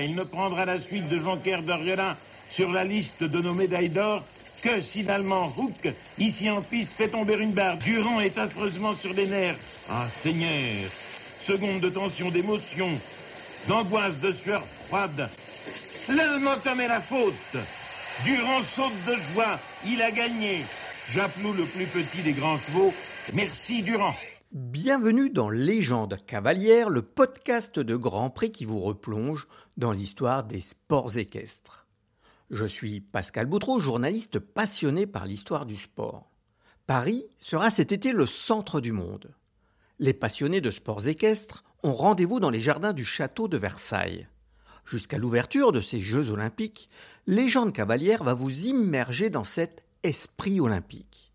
Il ne prendra la suite de Jonker d'Oriola sur la liste de nos médailles d'or que si l'Allemand Hook, ici en piste, fait tomber une barre. Durand est affreusement sur les nerfs. Ah, Seigneur Seconde de tension, d'émotion, d'angoisse, de sueur froide. L'Allemand commet la faute. Durand saute de joie. Il a gagné. Japlou, le plus petit des grands chevaux. Merci, Durand. Bienvenue dans Légende cavalière, le podcast de Grand Prix qui vous replonge dans l'histoire des sports équestres. Je suis Pascal Boutreau, journaliste passionné par l'histoire du sport. Paris sera cet été le centre du monde. Les passionnés de sports équestres ont rendez-vous dans les jardins du château de Versailles. Jusqu'à l'ouverture de ces Jeux olympiques, Légende cavalière va vous immerger dans cet esprit olympique.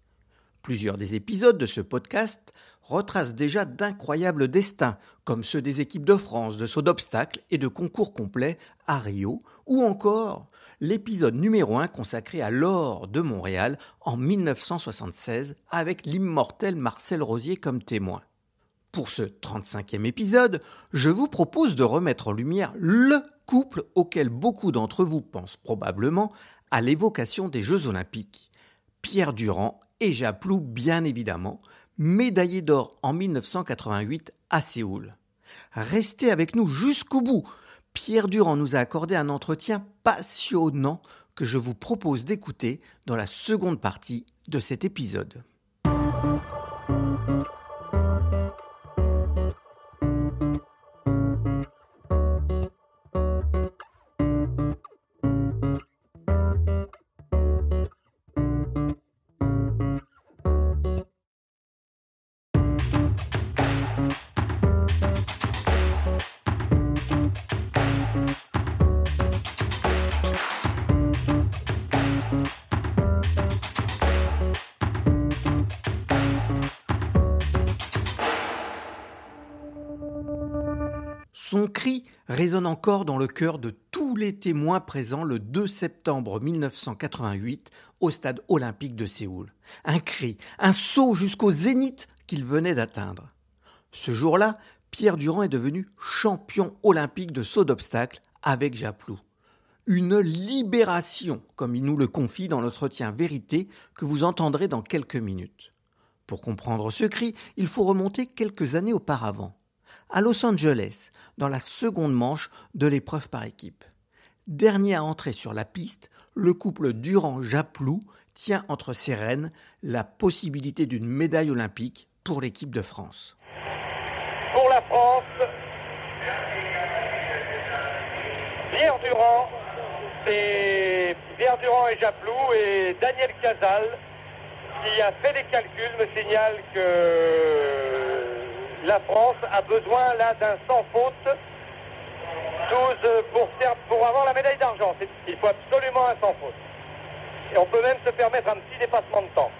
Plusieurs des épisodes de ce podcast retracent déjà d'incroyables destins, comme ceux des équipes de France de saut d'obstacles et de concours complets à Rio, ou encore l'épisode numéro 1 consacré à l'or de Montréal en 1976 avec l'immortel Marcel Rosier comme témoin. Pour ce 35e épisode, je vous propose de remettre en lumière le couple auquel beaucoup d'entre vous pensent probablement à l'évocation des Jeux olympiques. Pierre Durand et Japlou bien évidemment, médaillé d'or en 1988 à Séoul. Restez avec nous jusqu'au bout. Pierre Durand nous a accordé un entretien passionnant que je vous propose d'écouter dans la seconde partie de cet épisode. Son cri résonne encore dans le cœur de tous les témoins présents le 2 septembre 1988 au stade olympique de Séoul. Un cri, un saut jusqu'au zénith qu'il venait d'atteindre. Ce jour-là, Pierre Durand est devenu champion olympique de saut d'obstacle avec Japlou. Une libération, comme il nous le confie dans l'entretien vérité que vous entendrez dans quelques minutes. Pour comprendre ce cri, il faut remonter quelques années auparavant. À Los Angeles, dans la seconde manche de l'épreuve par équipe. Dernier à entrer sur la piste, le couple Durand-Japlou tient entre ses rênes la possibilité d'une médaille olympique pour l'équipe de France. Pour la France, Pierre Durand, c'est Pierre Durand et Japlou et Daniel Casal qui a fait des calculs me signale que la France a besoin là d'un sans faute 12 pour, pour avoir la médaille d'argent. Il faut absolument un sans faute. Et on peut même se permettre un petit dépassement de temps.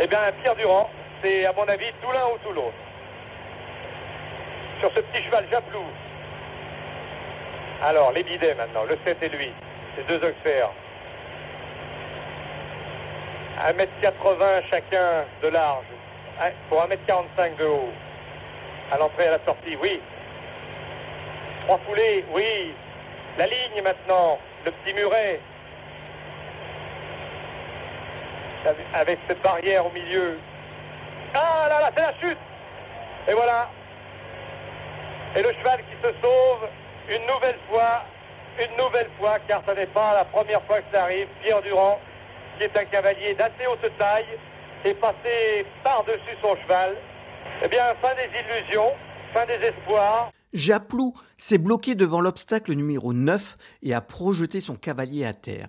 Eh bien, Pierre Durand, c'est à mon avis tout l'un ou tout l'autre. Sur ce petit cheval Japlou. Alors, les bidets maintenant, le 7 et lui, ces deux oxfères. 1m80 chacun de large pour 1m45 de haut. À l'entrée et à la sortie, oui. Trois foulées, oui. La ligne maintenant, le petit muret. Avec cette barrière au milieu. Ah là là, c'est la chute Et voilà. Et le cheval qui se sauve une nouvelle fois, une nouvelle fois, car ce n'est pas la première fois que ça arrive. Pierre Durand, qui est un cavalier d'assez haute taille, est passé par-dessus son cheval. Eh bien, fin des illusions, fin des espoirs. Japlou s'est bloqué devant l'obstacle numéro 9 et a projeté son cavalier à terre.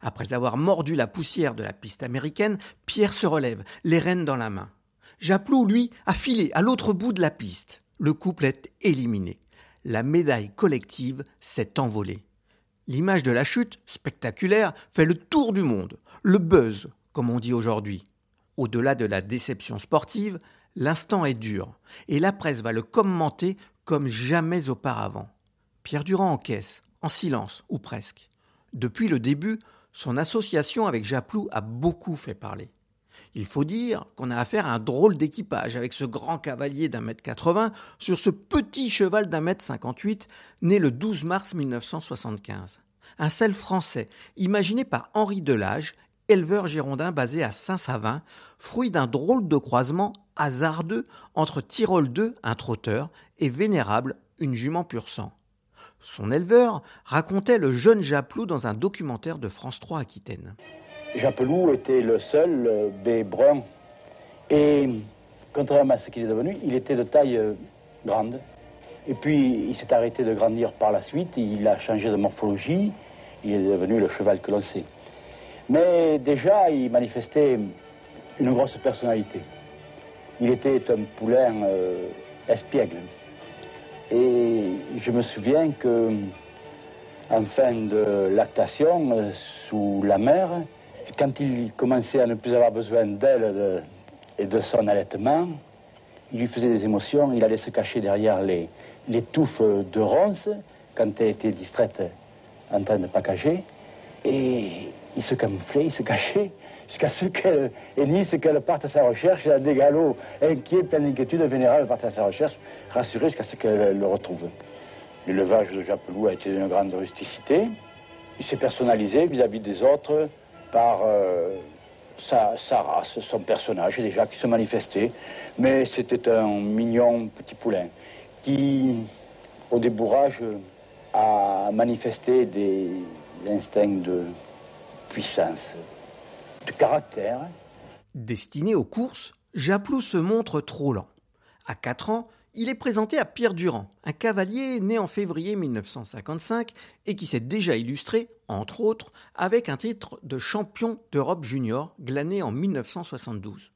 Après avoir mordu la poussière de la piste américaine, Pierre se relève, les rênes dans la main. Japlou, lui, a filé à l'autre bout de la piste. Le couple est éliminé. La médaille collective s'est envolée. L'image de la chute, spectaculaire, fait le tour du monde. Le buzz, comme on dit aujourd'hui. Au-delà de la déception sportive, l'instant est dur, et la presse va le commenter comme jamais auparavant. Pierre Durand encaisse, en silence, ou presque. Depuis le début, son association avec Japlou a beaucoup fait parler. Il faut dire qu'on a affaire à un drôle d'équipage avec ce grand cavalier d'un mètre 80 sur ce petit cheval d'un mètre 58 né le 12 mars 1975. Un sel français imaginé par Henri Delage, éleveur girondin basé à Saint-Savin, fruit d'un drôle de croisement hasardeux entre Tyrol II, un trotteur, et Vénérable, une jument pur sang. Son éleveur racontait le jeune Japlou dans un documentaire de France 3 Aquitaine. Japelou était le seul euh, bé brun. Et contrairement à ce qu'il est devenu, il était de taille euh, grande. Et puis il s'est arrêté de grandir par la suite, il a changé de morphologie, il est devenu le cheval que l'on sait. Mais déjà, il manifestait une grosse personnalité. Il était un poulain euh, espiègle. Et je me souviens que, en fin de lactation, sous la mer, quand il commençait à ne plus avoir besoin d'elle et de son allaitement, il lui faisait des émotions, il allait se cacher derrière les, les touffes de ronces quand elle était distraite en train de packager. Et il se camouflait, il se cachait, jusqu'à ce qu'elle, parte à sa recherche, et a des galops inquiets, plein d'inquiétude, vénérable parte à sa recherche, rassurée jusqu'à ce qu'elle le retrouve. L'élevage de Japelou a été d'une grande rusticité. Il s'est personnalisé vis-à-vis des autres par euh, sa, sa, race, son personnage déjà qui se manifestait. Mais c'était un mignon petit poulain qui, au débourrage, a manifesté des instincts de puissance, de caractère. Destiné aux courses, Japlou se montre trop lent. À 4 ans, il est présenté à Pierre Durand, un cavalier né en février 1955 et qui s'est déjà illustré, entre autres, avec un titre de champion d'Europe junior glané en 1972.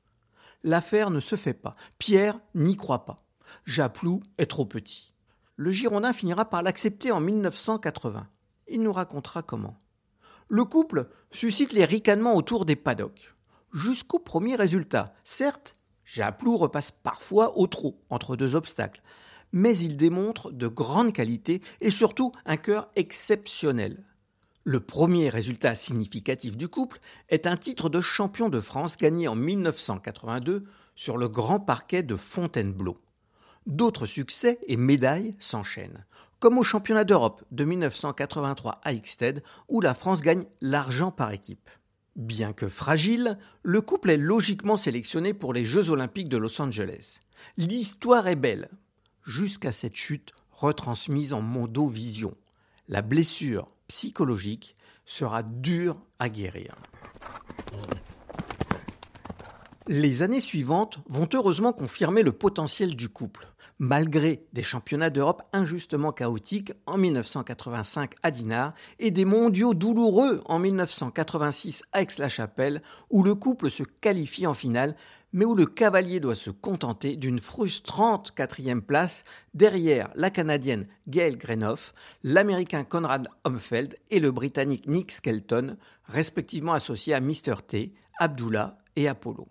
L'affaire ne se fait pas. Pierre n'y croit pas. Japlou est trop petit. Le Girondin finira par l'accepter en 1980. Il nous racontera comment. Le couple suscite les ricanements autour des paddocks. Jusqu'au premier résultat. Certes, Japlou repasse parfois au trot entre deux obstacles, mais il démontre de grandes qualités et surtout un cœur exceptionnel. Le premier résultat significatif du couple est un titre de champion de France gagné en 1982 sur le grand parquet de Fontainebleau. D'autres succès et médailles s'enchaînent comme au championnat d'Europe de 1983 à Ixted, où la France gagne l'argent par équipe. Bien que fragile, le couple est logiquement sélectionné pour les Jeux olympiques de Los Angeles. L'histoire est belle, jusqu'à cette chute retransmise en mondovision. La blessure psychologique sera dure à guérir. Les années suivantes vont heureusement confirmer le potentiel du couple malgré des championnats d'Europe injustement chaotiques en 1985 à Dinard et des mondiaux douloureux en 1986 à Aix-la-Chapelle où le couple se qualifie en finale mais où le cavalier doit se contenter d'une frustrante quatrième place derrière la Canadienne Gail Grenoff, l'Américain Conrad Homfeld et le Britannique Nick Skelton, respectivement associés à Mr. T, Abdullah et Apollo.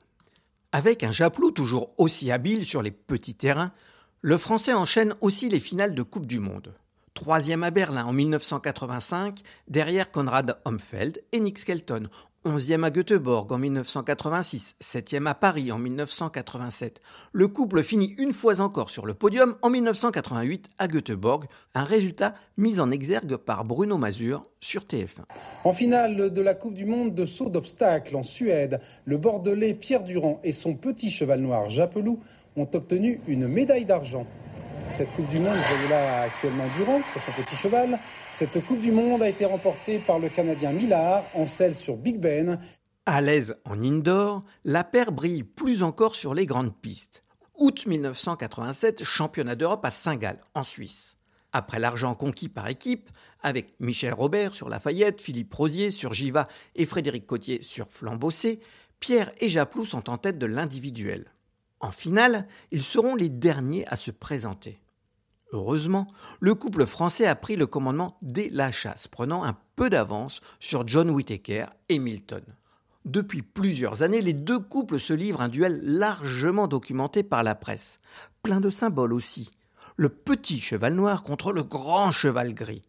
Avec un Japlou toujours aussi habile sur les petits terrains, le Français enchaîne aussi les finales de Coupe du Monde. Troisième à Berlin en 1985, derrière Konrad Homfeld et Nick Skelton. Onzième à Göteborg en 1986, septième à Paris en 1987. Le couple finit une fois encore sur le podium en 1988 à Göteborg, un résultat mis en exergue par Bruno Mazur sur TF1. En finale de la Coupe du Monde de saut d'obstacles en Suède, le Bordelais Pierre Durand et son petit cheval noir Japelou ont obtenu une médaille d'argent. Cette Coupe du Monde, vous voyez là actuellement Durand sur son petit cheval. Cette Coupe du Monde a été remportée par le Canadien Millard en selle sur Big Ben. À l'aise en indoor, la paire brille plus encore sur les grandes pistes. Août 1987, championnat d'Europe à Saint-Gall, en Suisse. Après l'argent conquis par équipe, avec Michel Robert sur Lafayette, Philippe Rosier sur Giva et Frédéric Cotier sur Flambossé, Pierre et Japlou sont en tête de l'individuel. En finale, ils seront les derniers à se présenter. Heureusement, le couple français a pris le commandement dès la chasse, prenant un peu d'avance sur John Whittaker et Milton. Depuis plusieurs années, les deux couples se livrent un duel largement documenté par la presse, plein de symboles aussi. Le petit cheval noir contre le grand cheval gris.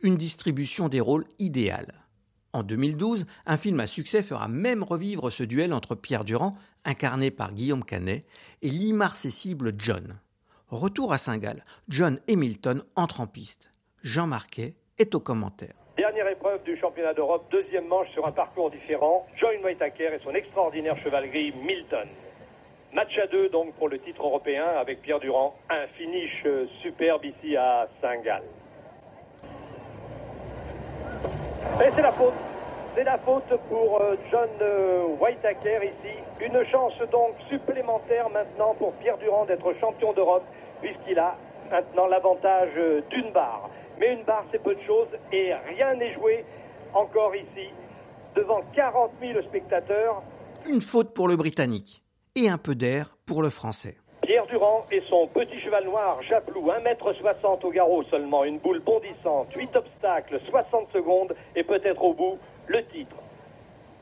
Une distribution des rôles idéale. En 2012, un film à succès fera même revivre ce duel entre Pierre Durand, incarné par Guillaume Canet, et l'immarcessible John. Retour à Saint-Gall, John Hamilton entre en piste. Jean Marquet est au commentaire. Dernière épreuve du championnat d'Europe, deuxième manche sur un parcours différent. John Whitaker et son extraordinaire cheval gris Milton. Match à deux donc pour le titre européen avec Pierre Durand. Un finish superbe ici à Saint-Gall. Et c'est la faute. C'est la faute pour euh, John euh, Whitaker ici. Une chance donc supplémentaire maintenant pour Pierre Durand d'être champion d'Europe puisqu'il a maintenant l'avantage d'une barre. Mais une barre, c'est peu de choses et rien n'est joué encore ici devant 40 000 spectateurs. Une faute pour le Britannique et un peu d'air pour le Français. Pierre Durand et son petit cheval noir Japlou, 1m60 au garrot seulement, une boule bondissante, 8 obstacles, 60 secondes et peut-être au bout le titre.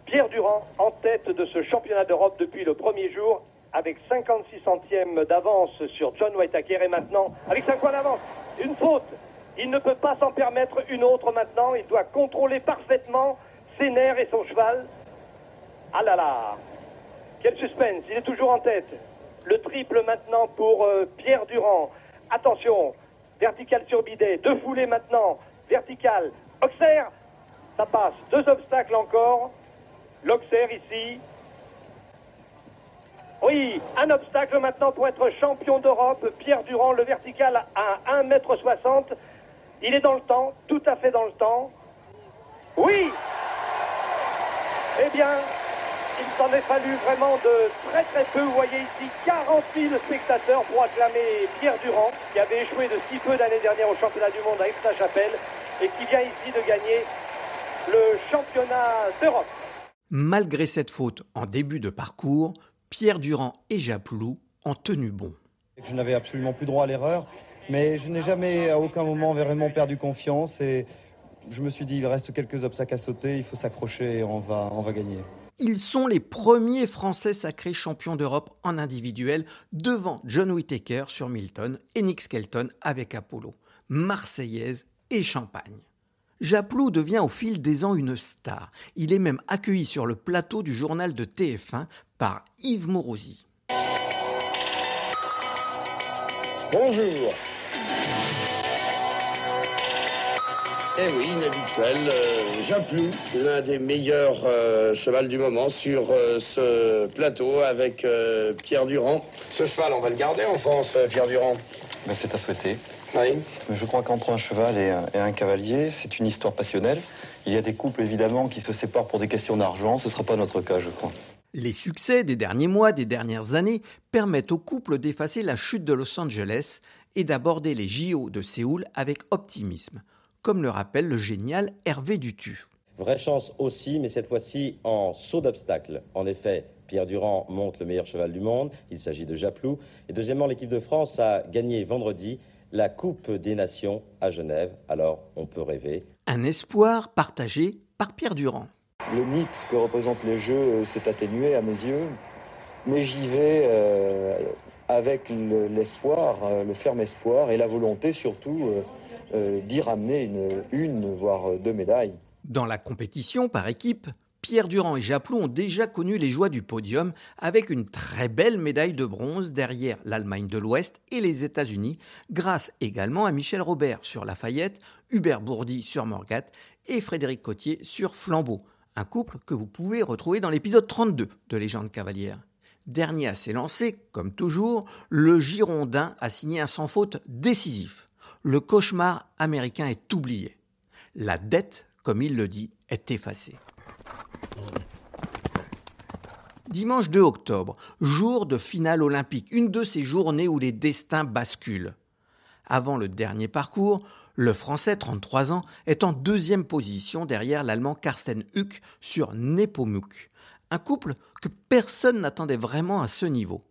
Pierre Durand en tête de ce championnat d'Europe depuis le premier jour avec 56 centièmes d'avance sur John Whitaker et maintenant avec 5 points d'avance. Une faute il ne peut pas s'en permettre une autre maintenant. Il doit contrôler parfaitement ses nerfs et son cheval. Ah là là Quel suspense Il est toujours en tête. Le triple maintenant pour euh, Pierre Durand. Attention, vertical sur. Deux foulées maintenant. Vertical. Auxerre, ça passe. Deux obstacles encore. L'Auxerre ici. Oui, un obstacle maintenant pour être champion d'Europe. Pierre Durand, le vertical à 1m60. Il est dans le temps, tout à fait dans le temps. Oui Eh bien, il s'en est fallu vraiment de très très peu. Vous voyez ici 40 000 spectateurs pour acclamer Pierre Durand, qui avait échoué de si peu l'année dernière au championnat du monde à Aix-la-Chapelle et qui vient ici de gagner le championnat d'Europe. Malgré cette faute en début de parcours, Pierre Durand et Japlou ont tenu bon. Je n'avais absolument plus droit à l'erreur. Mais je n'ai jamais à aucun moment vraiment perdu confiance et je me suis dit il reste quelques obstacles à sauter, il faut s'accrocher et on va, on va gagner. Ils sont les premiers Français sacrés champions d'Europe en individuel devant John Whittaker sur Milton et Nick Skelton avec Apollo, Marseillaise et Champagne. Japlou devient au fil des ans une star. Il est même accueilli sur le plateau du journal de TF1 par Yves Morosi. Bonjour, Eh oui, inhabituel. Euh, l'un des meilleurs euh, chevals du moment sur euh, ce plateau avec euh, Pierre Durand. Ce cheval, on va le garder en France, Pierre Durand. Ben, c'est à souhaiter. Oui. Je crois qu'entre un cheval et un, et un cavalier, c'est une histoire passionnelle. Il y a des couples évidemment qui se séparent pour des questions d'argent. Ce ne sera pas notre cas, je crois. Les succès des derniers mois, des dernières années permettent au couple d'effacer la chute de Los Angeles et d'aborder les JO de Séoul avec optimisme comme le rappelle le génial Hervé Dutu. Vraie chance aussi, mais cette fois-ci en saut d'obstacle. En effet, Pierre Durand monte le meilleur cheval du monde, il s'agit de Japlou. Et deuxièmement, l'équipe de France a gagné vendredi la Coupe des Nations à Genève, alors on peut rêver. Un espoir partagé par Pierre Durand. Le mythe que représentent les Jeux euh, s'est atténué à mes yeux, mais j'y vais euh, avec l'espoir, euh, le ferme espoir et la volonté surtout euh, d'y ramener une, voire deux médailles. Dans la compétition par équipe, Pierre Durand et Japlou ont déjà connu les joies du podium avec une très belle médaille de bronze derrière l'Allemagne de l'Ouest et les États-Unis, grâce également à Michel Robert sur Lafayette, Hubert Bourdi sur Morgat et Frédéric Cotier sur Flambeau, un couple que vous pouvez retrouver dans l'épisode 32 de Légende cavalière. Dernier à s'élancer, comme toujours, le Girondin a signé un sans faute décisif le cauchemar américain est oublié. La dette, comme il le dit, est effacée. Dimanche 2 octobre, jour de finale olympique, une de ces journées où les destins basculent. Avant le dernier parcours, le Français, 33 ans, est en deuxième position derrière l'Allemand Karsten Huck sur Nepomuk. Un couple que personne n'attendait vraiment à ce niveau.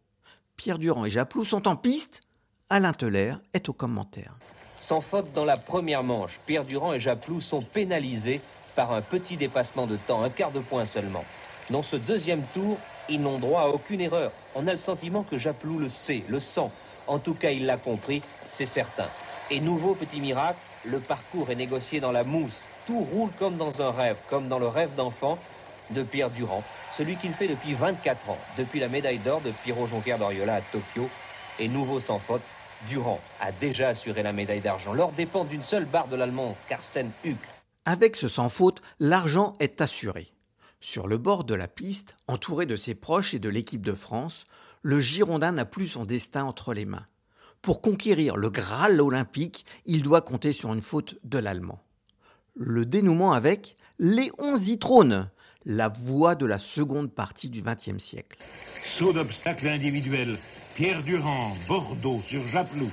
Pierre Durand et Japlou sont en piste. Alain Teller est au commentaire. Sans faute dans la première manche, Pierre Durand et Japlou sont pénalisés par un petit dépassement de temps, un quart de point seulement. Dans ce deuxième tour, ils n'ont droit à aucune erreur. On a le sentiment que Japlou le sait, le sent. En tout cas, il l'a compris, c'est certain. Et nouveau petit miracle, le parcours est négocié dans la mousse. Tout roule comme dans un rêve, comme dans le rêve d'enfant de Pierre Durand, celui qu'il fait depuis 24 ans, depuis la médaille d'or de Pierrot Jonquière d'Oriola à Tokyo. Et nouveau sans faute, Durand a déjà assuré la médaille d'argent. L'or dépend d'une seule barre de l'Allemand, Karsten Huck. Avec ce sans faute, l'argent est assuré. Sur le bord de la piste, entouré de ses proches et de l'équipe de France, le Girondin n'a plus son destin entre les mains. Pour conquérir le Graal olympique, il doit compter sur une faute de l'Allemand. Le dénouement avec Léon Zitrone, la voix de la seconde partie du XXe siècle. Saut d'obstacle individuel. Pierre Durand, Bordeaux, sur Japlou.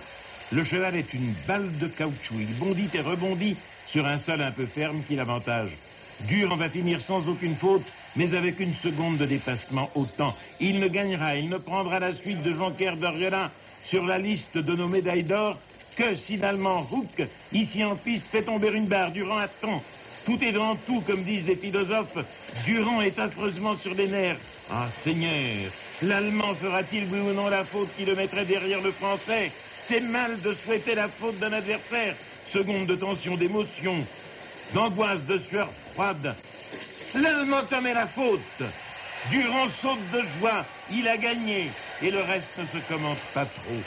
Le cheval est une balle de caoutchouc. Il bondit et rebondit sur un sol un peu ferme qui l'avantage. Durand va finir sans aucune faute, mais avec une seconde de dépassement au temps. Il ne gagnera, il ne prendra la suite de Jonquière d'Oriolin sur la liste de nos médailles d'or que si l'Allemand Hook, ici en piste, fait tomber une barre. Durand attend. Tout est dans tout, comme disent les philosophes. Durand est affreusement sur les nerfs. Ah, Seigneur, l'Allemand fera-t-il, oui ou non, la faute qui le mettrait derrière le Français? C'est mal de souhaiter la faute d'un adversaire. Seconde de tension, d'émotion, d'angoisse, de sueur froide. L'Allemand commet la faute. Durand saute de joie. Il a gagné. Et le reste ne se commente pas trop.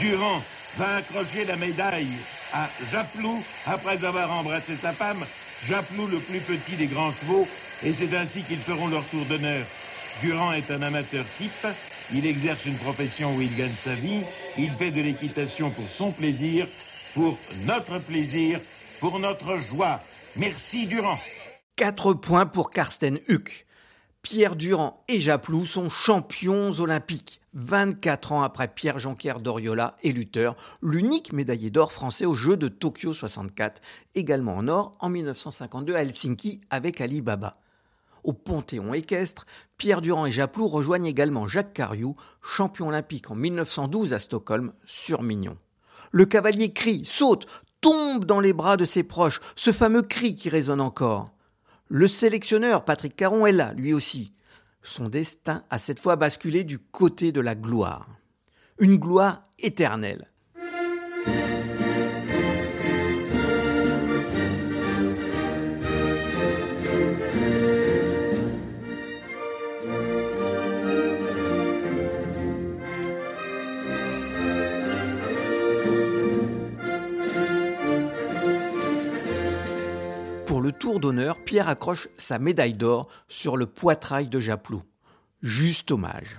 Durand va accrocher la médaille à Japlou après avoir embrassé sa femme. Japlou, le plus petit des grands chevaux. Et c'est ainsi qu'ils feront leur tour d'honneur. Durand est un amateur type. Il exerce une profession où il gagne sa vie. Il fait de l'équitation pour son plaisir, pour notre plaisir, pour notre joie. Merci Durand. 4 points pour Karsten Huck. Pierre Durand et Japlou sont champions olympiques. 24 ans après Pierre Jonquière d'Oriola et Luther, l'unique médaillé d'or français aux Jeux de Tokyo 64, également en or en 1952 à Helsinki avec Ali Baba. Au Panthéon équestre, Pierre Durand et Japlou rejoignent également Jacques Cariou, champion olympique en 1912 à Stockholm, sur Mignon. Le cavalier crie, saute, tombe dans les bras de ses proches, ce fameux cri qui résonne encore. Le sélectionneur Patrick Caron est là, lui aussi. Son destin a cette fois basculé du côté de la gloire. Une gloire éternelle. D'honneur, Pierre accroche sa médaille d'or sur le poitrail de Japlou. Juste hommage.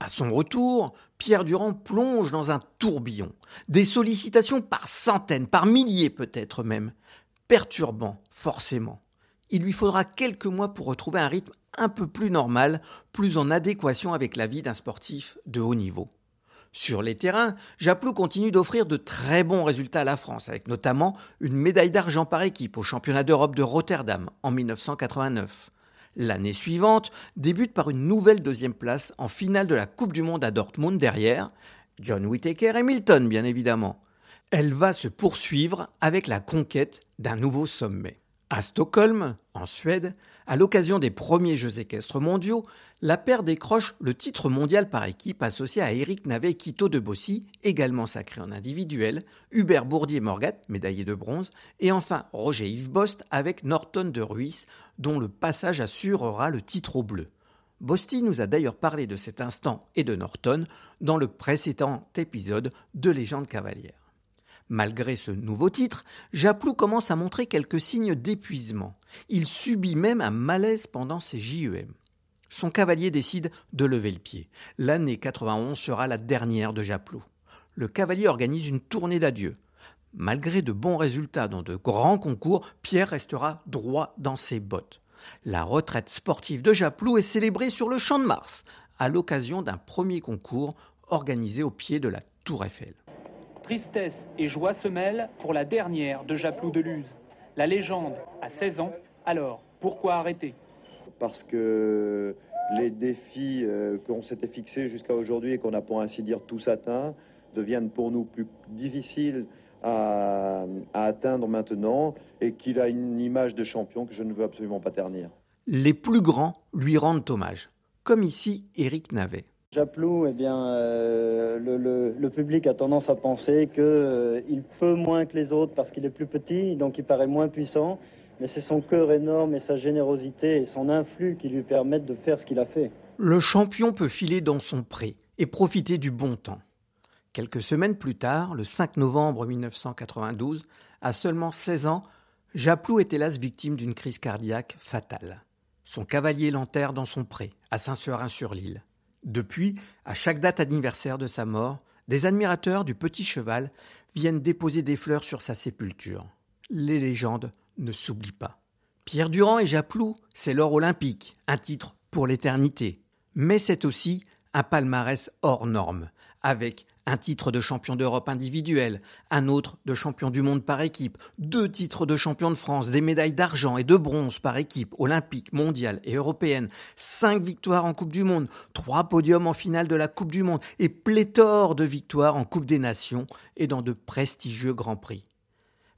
À son retour, Pierre Durand plonge dans un tourbillon. Des sollicitations par centaines, par milliers peut-être même. Perturbant, forcément. Il lui faudra quelques mois pour retrouver un rythme un peu plus normal, plus en adéquation avec la vie d'un sportif de haut niveau. Sur les terrains, Japlou continue d'offrir de très bons résultats à la France, avec notamment une médaille d'argent par équipe au championnat d'Europe de Rotterdam en 1989. L'année suivante débute par une nouvelle deuxième place en finale de la Coupe du Monde à Dortmund derrière John Whittaker et Milton, bien évidemment. Elle va se poursuivre avec la conquête d'un nouveau sommet. À Stockholm, en Suède, à l'occasion des premiers Jeux équestres mondiaux, la paire décroche le titre mondial par équipe associé à Eric Navet et Quito de Bossy, également sacré en individuel, Hubert Bourdier-Morgat, médaillé de bronze, et enfin Roger Yves Bost avec Norton de Ruiz, dont le passage assurera le titre au bleu. Bosti nous a d'ailleurs parlé de cet instant et de Norton dans le précédent épisode de Légende cavalière. Malgré ce nouveau titre, Japlou commence à montrer quelques signes d'épuisement. Il subit même un malaise pendant ses JEM. Son cavalier décide de lever le pied. L'année 91 sera la dernière de Japlou. Le cavalier organise une tournée d'adieu. Malgré de bons résultats dans de grands concours, Pierre restera droit dans ses bottes. La retraite sportive de Japlou est célébrée sur le champ de Mars, à l'occasion d'un premier concours organisé au pied de la Tour Eiffel. Tristesse et joie se mêlent pour la dernière de Japlou de Luz. La légende a 16 ans, alors pourquoi arrêter? Parce que les défis euh, qu'on s'était fixés jusqu'à aujourd'hui et qu'on a pour ainsi dire tous atteints deviennent pour nous plus difficiles à, à atteindre maintenant et qu'il a une image de champion que je ne veux absolument pas ternir. Les plus grands lui rendent hommage, comme ici Éric Navet. Japlou, eh bien, euh, le, public a tendance à penser qu'il euh, peut moins que les autres parce qu'il est plus petit, donc il paraît moins puissant. Mais c'est son cœur énorme et sa générosité et son influx qui lui permettent de faire ce qu'il a fait. Le champion peut filer dans son pré et profiter du bon temps. Quelques semaines plus tard, le 5 novembre 1992, à seulement 16 ans, Japlou est hélas victime d'une crise cardiaque fatale. Son cavalier l'enterre dans son pré, à Saint-Seurin-sur-l'Île. Depuis, à chaque date anniversaire de sa mort, des admirateurs du petit cheval viennent déposer des fleurs sur sa sépulture. Les légendes ne s'oublient pas. Pierre Durand et Japlou, c'est l'or olympique, un titre pour l'éternité. Mais c'est aussi un palmarès hors norme, avec un titre de champion d'Europe individuel, un autre de champion du monde par équipe, deux titres de champion de France, des médailles d'argent et de bronze par équipe, olympique, mondiale et européenne, cinq victoires en Coupe du Monde, trois podiums en finale de la Coupe du Monde et pléthore de victoires en Coupe des Nations et dans de prestigieux Grands Prix.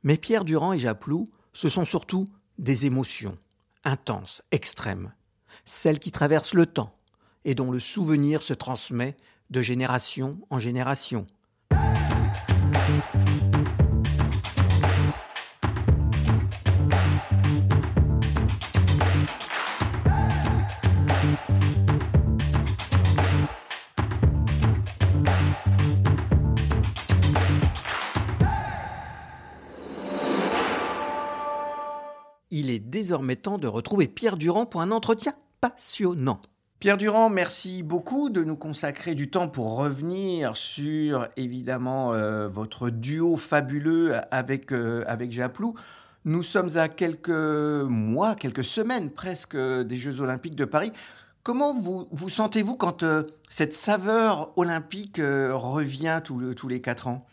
Mais Pierre Durand et Japlou, ce sont surtout des émotions, intenses, extrêmes, celles qui traversent le temps et dont le souvenir se transmet de génération en génération. Il est désormais temps de retrouver Pierre Durand pour un entretien passionnant. Pierre Durand, merci beaucoup de nous consacrer du temps pour revenir sur évidemment euh, votre duo fabuleux avec, euh, avec Japlou. Nous sommes à quelques mois, quelques semaines presque des Jeux Olympiques de Paris. Comment vous, vous sentez-vous quand euh, cette saveur olympique revient tous les quatre ans?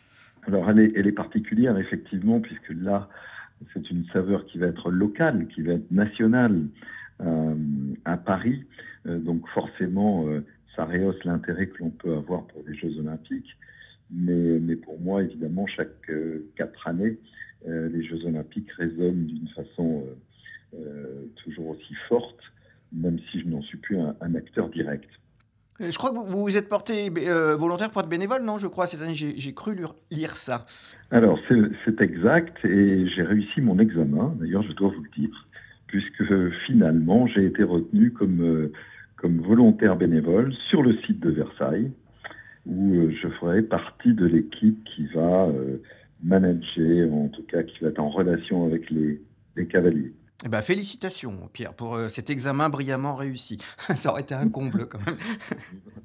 Alors elle est, elle est particulière effectivement puisque là c'est une saveur qui va être locale, qui va être nationale à Paris. Euh, donc forcément, euh, ça rehausse l'intérêt que l'on peut avoir pour les Jeux olympiques. Mais, mais pour moi, évidemment, chaque euh, quatre années, les Jeux olympiques résonnent d'une façon toujours aussi forte, même si je n'en suis plus un, acteur direct. Je crois que vous vous êtes porté volontaire pour être bénévole, non Je crois, cette année, j'ai cru lire ça. Alors, c'est exact, et j'ai réussi mon examen, d'ailleurs, je dois vous le dire, puisque finalement, j'ai été retenu comme comme volontaire bénévole sur le site de Versailles, où euh, je ferai partie de l'équipe qui va euh, manager, en tout cas qui va être en relation avec les, les cavaliers. Eh ben, félicitations, Pierre, pour euh, cet examen brillamment réussi. Ça aurait été un comble quand même.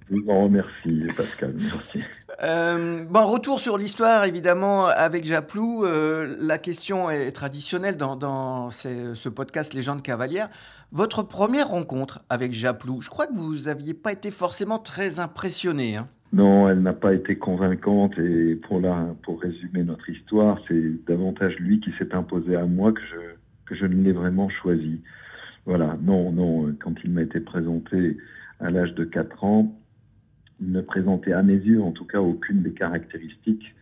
Je vous en remercie, Pascal. Merci. Euh, bon, retour sur l'histoire, évidemment, avec Japlou. Euh, la question est traditionnelle dans, dans ce podcast Légende cavalière. Votre première rencontre avec Japlou, je crois que vous n'aviez pas été forcément très impressionné. Hein. Non, elle n'a pas été convaincante et pour, la, pour résumer notre histoire, c'est davantage lui qui s'est imposé à moi que je que je ne l'ai vraiment choisi. Voilà, non, non, quand il m'a été présenté à l'âge de 4 ans, il ne présentait à mes yeux en tout cas aucune des caractéristiques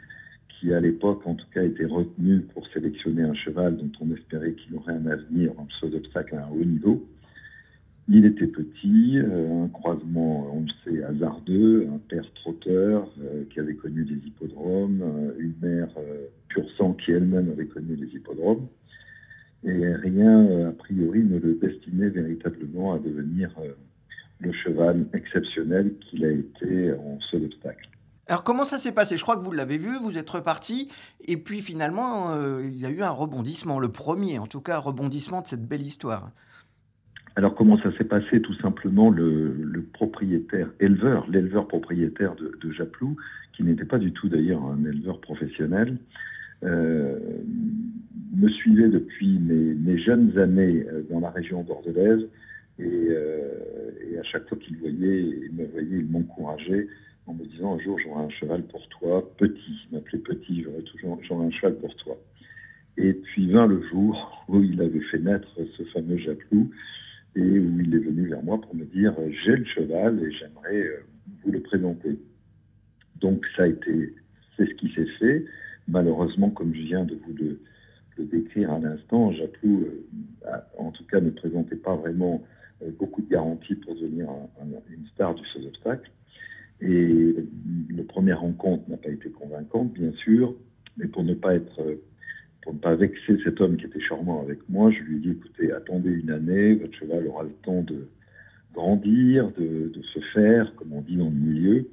qui à l'époque en tout cas étaient retenues pour sélectionner un cheval dont on espérait qu'il aurait un avenir en saut d'obstacle à un haut niveau. Il était petit, euh, un croisement, on le sait, hasardeux, un père trotteur euh, qui avait connu des hippodromes, euh, une mère pur sang qui elle-même avait connu les hippodromes et rien, euh, a priori, ne le destinait véritablement à devenir euh, le cheval exceptionnel qu'il a été en seul obstacle. Alors comment ça s'est passé? Je crois que vous l'avez vu, vous êtes reparti, et puis finalement, euh, il y a eu un rebondissement, le premier en tout cas, rebondissement de cette belle histoire. Alors comment ça s'est passé? Tout simplement, le, propriétaire, éleveur, l'éleveur propriétaire de, de Japlou, qui n'était pas du tout d'ailleurs un éleveur professionnel, euh, me suivait depuis mes, jeunes années euh, dans la région bordelaise et, euh, à chaque fois qu'il me voyait, il m'encourageait en me disant un jour j'aurai un cheval pour toi, petit, il m'appelait petit, j'aurai toujours j'aurai un cheval pour toi. Et puis vint le jour où il avait fait naître ce fameux Japlou et où il est venu vers moi pour me dire j'ai le cheval et j'aimerais vous le présenter. Donc ça a été, c'est ce qui s'est fait. Malheureusement, comme je viens de vous le, décrire à l'instant, Japlou, euh, en tout cas, ne présentait pas vraiment euh, beaucoup de garanties pour devenir une star du saut obstacle. Et la première rencontre n'a pas été convaincante, bien sûr, mais pour ne pas être, pour ne pas vexer cet homme qui était charmant avec moi, je lui ai dit écoutez, attendez une année, votre cheval aura le temps de grandir, de, se faire, comme on dit dans le milieu,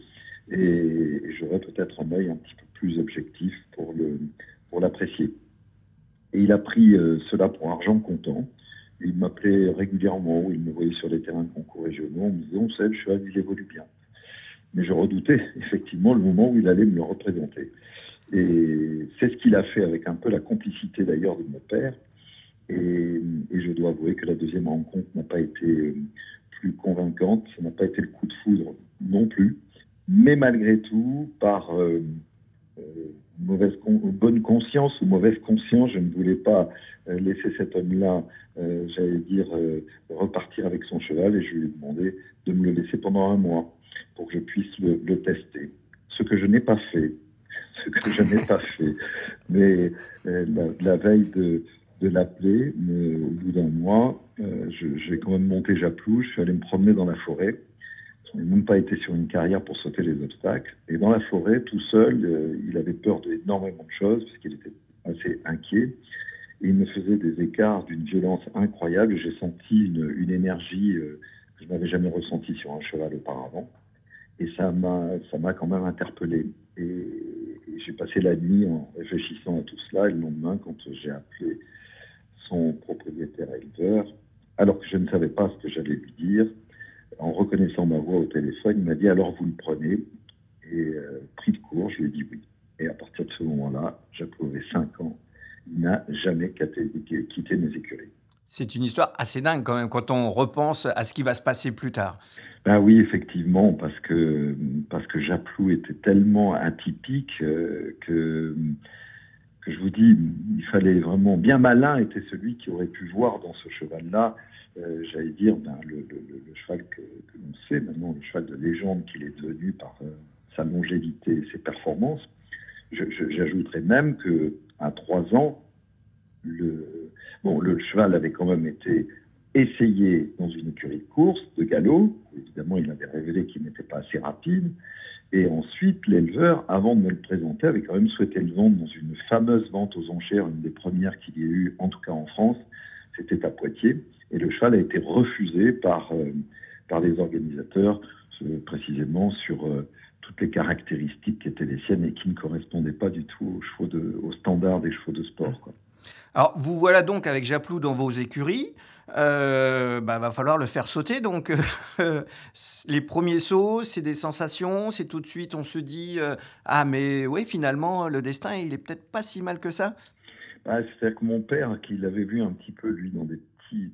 et, j'aurai peut-être un œil un petit peu plus objectif pour l'apprécier. Et il a pris euh, cela pour argent comptant. Il m'appelait régulièrement, il me voyait sur les terrains de concours régionaux, en me disant, on sait, le cheval, il évolue bien. Mais je redoutais effectivement le moment où il allait me le représenter. Et c'est ce qu'il a fait avec un peu la complicité d'ailleurs de mon père. Et, je dois avouer que la deuxième rencontre n'a pas été plus convaincante, ça n'a pas été le coup de foudre non plus. Mais malgré tout, par euh, euh, mauvaise bonne conscience ou mauvaise conscience, je ne voulais pas euh, laisser cet homme-là, j'allais dire, repartir avec son cheval et je lui ai demandé de me le laisser pendant un mois pour que je puisse le, tester. Ce que je n'ai pas fait, ce que je n'ai pas fait. Mais la, veille de, de l'appeler, au bout d'un mois, j'ai quand même monté Japlou, je suis allé me promener dans la forêt il n'a même pas été sur une carrière pour sauter les obstacles. Et dans la forêt, tout seul, euh, il avait peur d'énormément de choses, puisqu'il était assez inquiet. Et il me faisait des écarts d'une violence incroyable. J'ai senti une, une énergie euh, que je n'avais jamais ressentie sur un cheval auparavant. Et ça m'a, ça m'a quand même interpellé. Et, j'ai passé la nuit en réfléchissant à tout cela. Et le lendemain, quand j'ai appelé son propriétaire éleveur, alors que je ne savais pas ce que j'allais lui dire, en reconnaissant ma voix au téléphone, il m'a dit alors vous le prenez? Et euh, pris de court, je lui ai dit oui. Et à partir de ce moment-là, j'approuvais 5 ans. Il n'a jamais quitté mes écuries. C'est une histoire assez dingue quand même quand on repense à ce qui va se passer plus tard. Ben oui, effectivement, parce que parce que Japlou était tellement atypique euh, que que je vous dis, il fallait vraiment bien malin était celui qui aurait pu voir dans ce cheval-là euh, j'allais dire, ben, le, cheval que, l'on sait maintenant, le cheval de légende qu'il est devenu par euh, sa longévité et ses performances. J'ajouterais même que trois ans, le, bon, le cheval avait quand même été essayé dans une écurie de course, de galop. Évidemment, il avait révélé qu'il n'était pas assez rapide. Et ensuite, l'éleveur, avant de me le présenter, avait quand même souhaité le vendre dans une fameuse vente aux enchères, une des premières qu'il y ait eu, en tout cas en France. C'était à Poitiers. Et le cheval a été refusé par, euh, par les organisateurs, euh, précisément sur euh, toutes les caractéristiques qui étaient les siennes et qui ne correspondaient pas du tout aux, chevaux de, aux standards des chevaux de sport. Quoi. Alors, vous voilà donc avec Japlou dans vos écuries. Euh, bah, va falloir le faire sauter. Donc, les premiers sauts, c'est des sensations. C'est tout de suite, on se dit ah mais oui, finalement, le destin, il est peut-être pas si mal que ça? Bah, C'est-à-dire que mon père, qui l'avait vu un petit peu lui dans des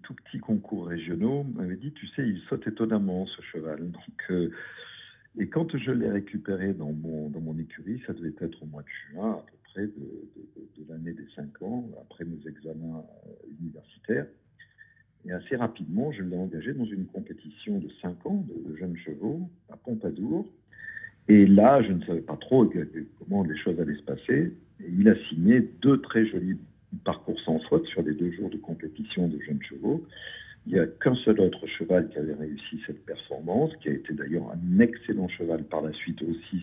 tout petits concours régionaux, m'avait dit, tu sais, il saute étonnamment ce cheval. Donc, euh, et quand je l'ai récupéré dans mon, écurie, ça devait être au mois de juin à peu près de, l'année des 5 ans, après mes examens euh, universitaires. Et assez rapidement, je l'ai engagé dans une compétition de 5 ans de, jeunes chevaux à Pompadour. Et là, je ne savais pas trop comment les choses allaient se passer. Et il a signé deux très jolis parcours sans faute sur les deux jours de compétition de jeunes chevaux. Il n'y a qu'un seul autre cheval qui avait réussi cette performance, qui a été d'ailleurs un excellent cheval par la suite aussi.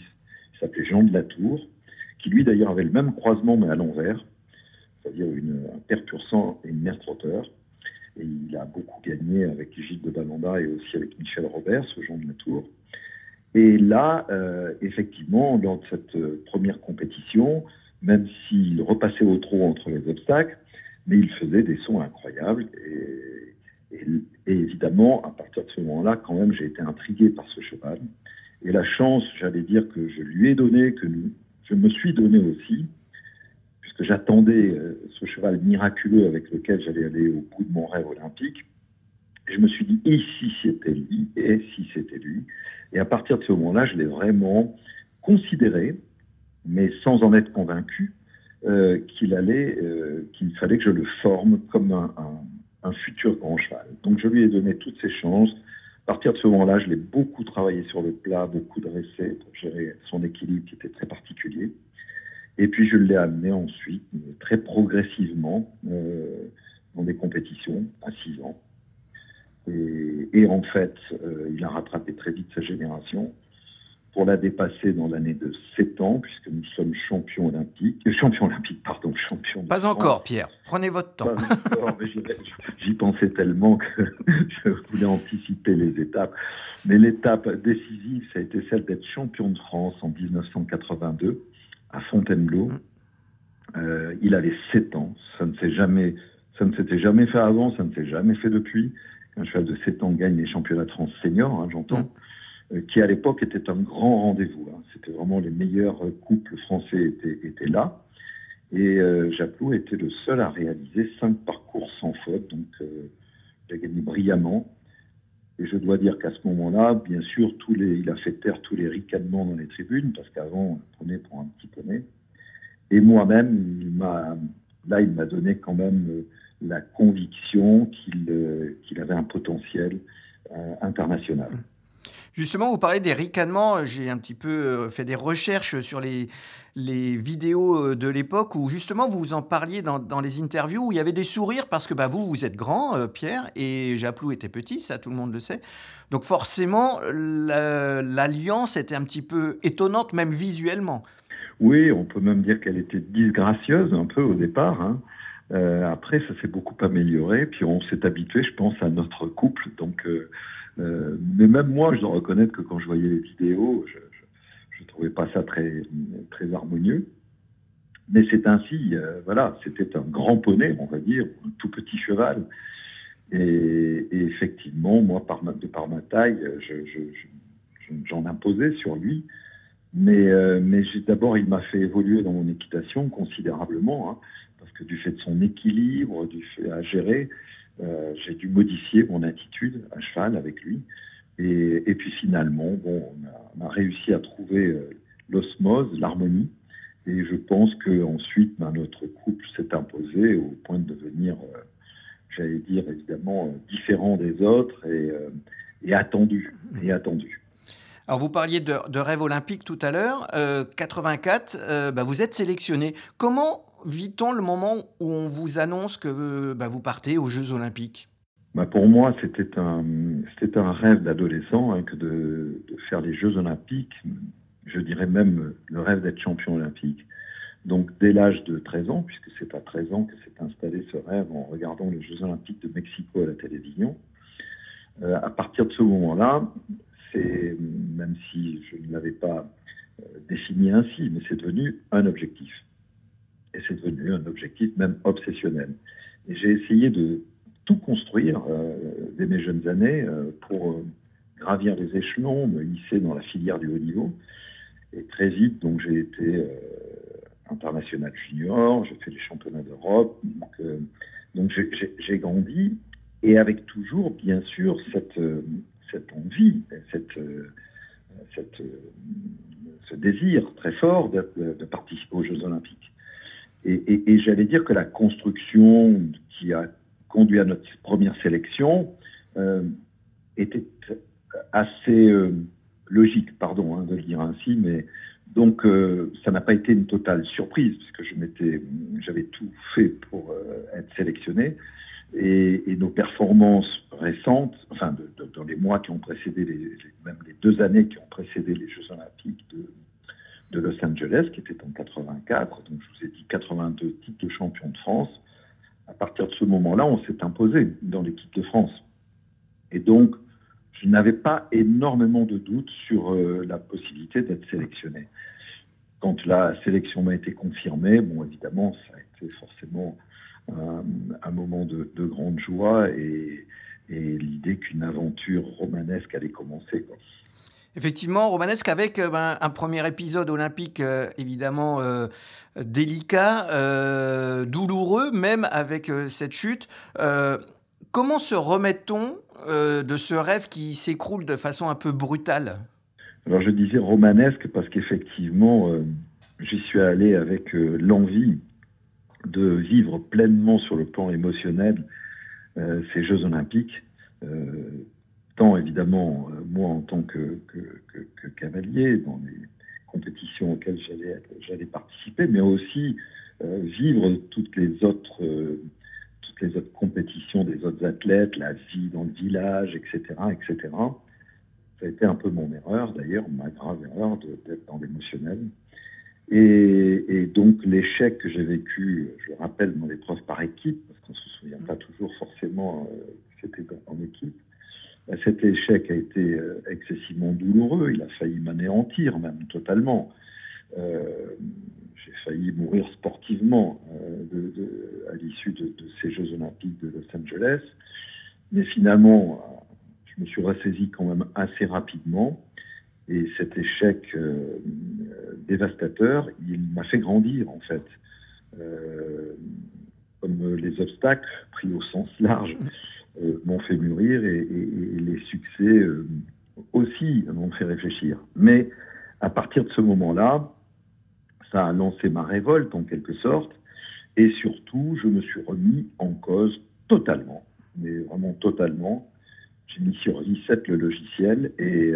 Il s'appelait Jean de la Tour, qui lui d'ailleurs avait le même croisement mais à l'envers, c'est-à-dire un père pur sang et une mère trotteur. Et il a beaucoup gagné avec Gilles de Balanda et aussi avec Michel Robert, ce Jean de la Tour. Et là, euh, effectivement, de cette euh, première compétition, même s'il repassait au trot entre les obstacles, mais il faisait des sons incroyables. Et, évidemment, à partir de ce moment-là, quand même, j'ai été intrigué par ce cheval. Et la chance, j'allais dire, que je lui ai donnée, que je me suis donné aussi, puisque j'attendais euh, ce cheval miraculeux avec lequel j'allais aller au bout de mon rêve olympique. je me suis dit, et si c'était lui, et si c'était lui? Et à partir de ce moment-là, je l'ai vraiment considéré, mais sans en être convaincu, euh, qu'il allait, euh, qu'il fallait que je le forme comme un, un, futur grand cheval. Donc je lui ai donné toutes ses chances. À partir de ce moment-là, je l'ai beaucoup travaillé sur le plat, beaucoup dressé pour gérer son équilibre qui était très particulier. Et puis je l'ai amené ensuite, très progressivement, euh, dans des compétitions à 6 ans. Et, et, en fait, euh, il a rattrapé très vite sa génération. Pour la dépasser dans l'année de 7 ans, puisque nous sommes champions olympiques. Euh, champions olympiques, pardon, champions. Pas encore, Pierre. Prenez votre temps. J'y pensais tellement que je voulais anticiper les étapes. Mais l'étape décisive, ça a été celle d'être champion de France en 1982 à Fontainebleau. Mm. Euh, il avait 7 ans. Ça ne s'est jamais, ça ne s'était jamais fait avant, ça ne s'est jamais fait depuis. Un cheval de 7 ans gagne les championnats de France seniors, hein, j'entends. Mm. Euh, qui à l'époque était un grand rendez-vous. Hein. C'était vraiment les meilleurs couples français étaient, étaient là. Et euh, Japlou était le seul à réaliser cinq parcours sans faute, donc euh, il a gagné brillamment. Et je dois dire qu'à ce moment-là, bien sûr, il a fait taire tous les ricanements dans les tribunes, parce qu'avant, on le prenait pour un petit poney. Et moi-même, là, il m'a donné quand même euh, la conviction qu'il avait un potentiel international. Justement, vous parlez des ricanements. J'ai un petit peu euh, fait des recherches sur les, les vidéos euh, de l'époque où justement vous en parliez dans, dans, les interviews où il y avait des sourires parce que bah, vous, vous êtes grand, euh, Pierre, et Japlou était petit, ça tout le monde le sait. Donc forcément, l'alliance était un petit peu étonnante, même visuellement. Oui, on peut même dire qu'elle était disgracieuse un peu au départ. Hein. après, ça s'est beaucoup amélioré, puis on s'est habitué, je pense, à notre couple. Donc, mais même moi, je dois reconnaître que quand je voyais les vidéos, je ne trouvais pas ça très, très harmonieux. Mais c'est ainsi, euh, voilà, c'était un grand poney, on va dire, un tout petit cheval. Et, effectivement, moi, de par ma taille, j'en imposais sur lui. Mais, euh, d'abord, il m'a fait évoluer dans mon équitation considérablement, hein, parce que du fait de son équilibre, du fait à gérer, euh, j'ai dû modifier mon attitude à cheval avec lui. Et, puis finalement, bon, on a, réussi à trouver euh, l'osmose, l'harmonie. Et je pense qu'ensuite, ben, notre couple s'est imposé au point de devenir, euh, j'allais dire évidemment, différent des autres et, attendu. Et attendu. Alors vous parliez de, de rêve olympique tout à l'heure. 84, ben, vous êtes sélectionné. Comment vit-on le moment où on vous annonce que bah, vous partez aux Jeux Olympiques? Bah Pour moi, c'était un, rêve d'adolescent hein, que de, de, faire les Jeux Olympiques. Je dirais même le rêve d'être champion olympique. Donc, dès l'âge de 13 ans, puisque c'est à 13 ans que s'est installé ce rêve en regardant les Jeux Olympiques de Mexico à la télévision, euh, à partir de ce moment-là, c'est, même si je ne l'avais pas euh, défini ainsi, mais c'est devenu un objectif. Et c'est devenu un objectif même obsessionnel. J'ai essayé de tout construire euh, dès mes jeunes années euh, pour euh, gravir les échelons, me hisser dans la filière du haut niveau. Et très vite, donc j'ai été international junior, j'ai fait les championnats d'Europe. Donc, j'ai grandi et avec toujours, bien sûr, cette, envie, cette, ce désir très fort de participer aux Jeux Olympiques. Et, j'allais dire que la construction qui a conduit à notre première sélection euh, était assez euh, logique, pardon hein, de le dire ainsi, mais donc euh, ça n'a pas été une totale surprise puisque j'avais tout fait pour être sélectionné et, nos performances récentes, enfin dans les mois qui ont précédé, même les deux années qui ont précédé les Jeux Olympiques de Los Angeles, qui était en 84. Donc, je vous ai dit 82 titres de champion de France. À partir de ce moment-là, on s'est imposé dans l'équipe de France. Et donc, je n'avais pas énormément de doutes sur euh, la possibilité d'être sélectionné. Quand la sélection m'a été confirmée, bon, évidemment, ça a été forcément un, moment de, de, grande joie et, l'idée qu'une aventure romanesque allait commencer. Effectivement, romanesque avec euh, ben, un premier épisode olympique euh, évidemment euh, délicat, douloureux, même avec cette chute. comment se remet-on de ce rêve qui s'écroule de façon un peu brutale? Alors je disais romanesque parce qu'effectivement, j'y suis allé avec l'envie de vivre pleinement sur le plan émotionnel ces Jeux olympiques tant évidemment euh, moi en tant que, que, que, que, cavalier dans les compétitions auxquelles j'allais participer, mais aussi euh, vivre toutes les autres euh, toutes les autres compétitions des autres athlètes, la vie dans le village, etc., etc. Ça a été un peu mon erreur, d'ailleurs, ma grave erreur d'être dans l'émotionnel. Et, donc l'échec que j'ai vécu, je le rappelle, dans l'épreuve par équipe, parce qu'on ne se souvient pas toujours forcément euh, que c'était en équipe, cet échec a été euh, excessivement douloureux. Il a failli m'anéantir même totalement. Euh, j'ai failli mourir sportivement à l'issue de, ces Jeux Olympiques de Los Angeles. Mais finalement, je me suis ressaisi quand même assez rapidement. Et cet échec euh, dévastateur, il m'a fait grandir en fait. Euh, comme les obstacles, pris au sens large, euh, m'ont fait mûrir et, les succès aussi m'ont fait réfléchir. Mais à partir de ce moment-là, ça a lancé ma révolte en quelque sorte. Et surtout, je me suis remis en cause totalement, mais vraiment totalement. J'ai mis sur reset le logiciel et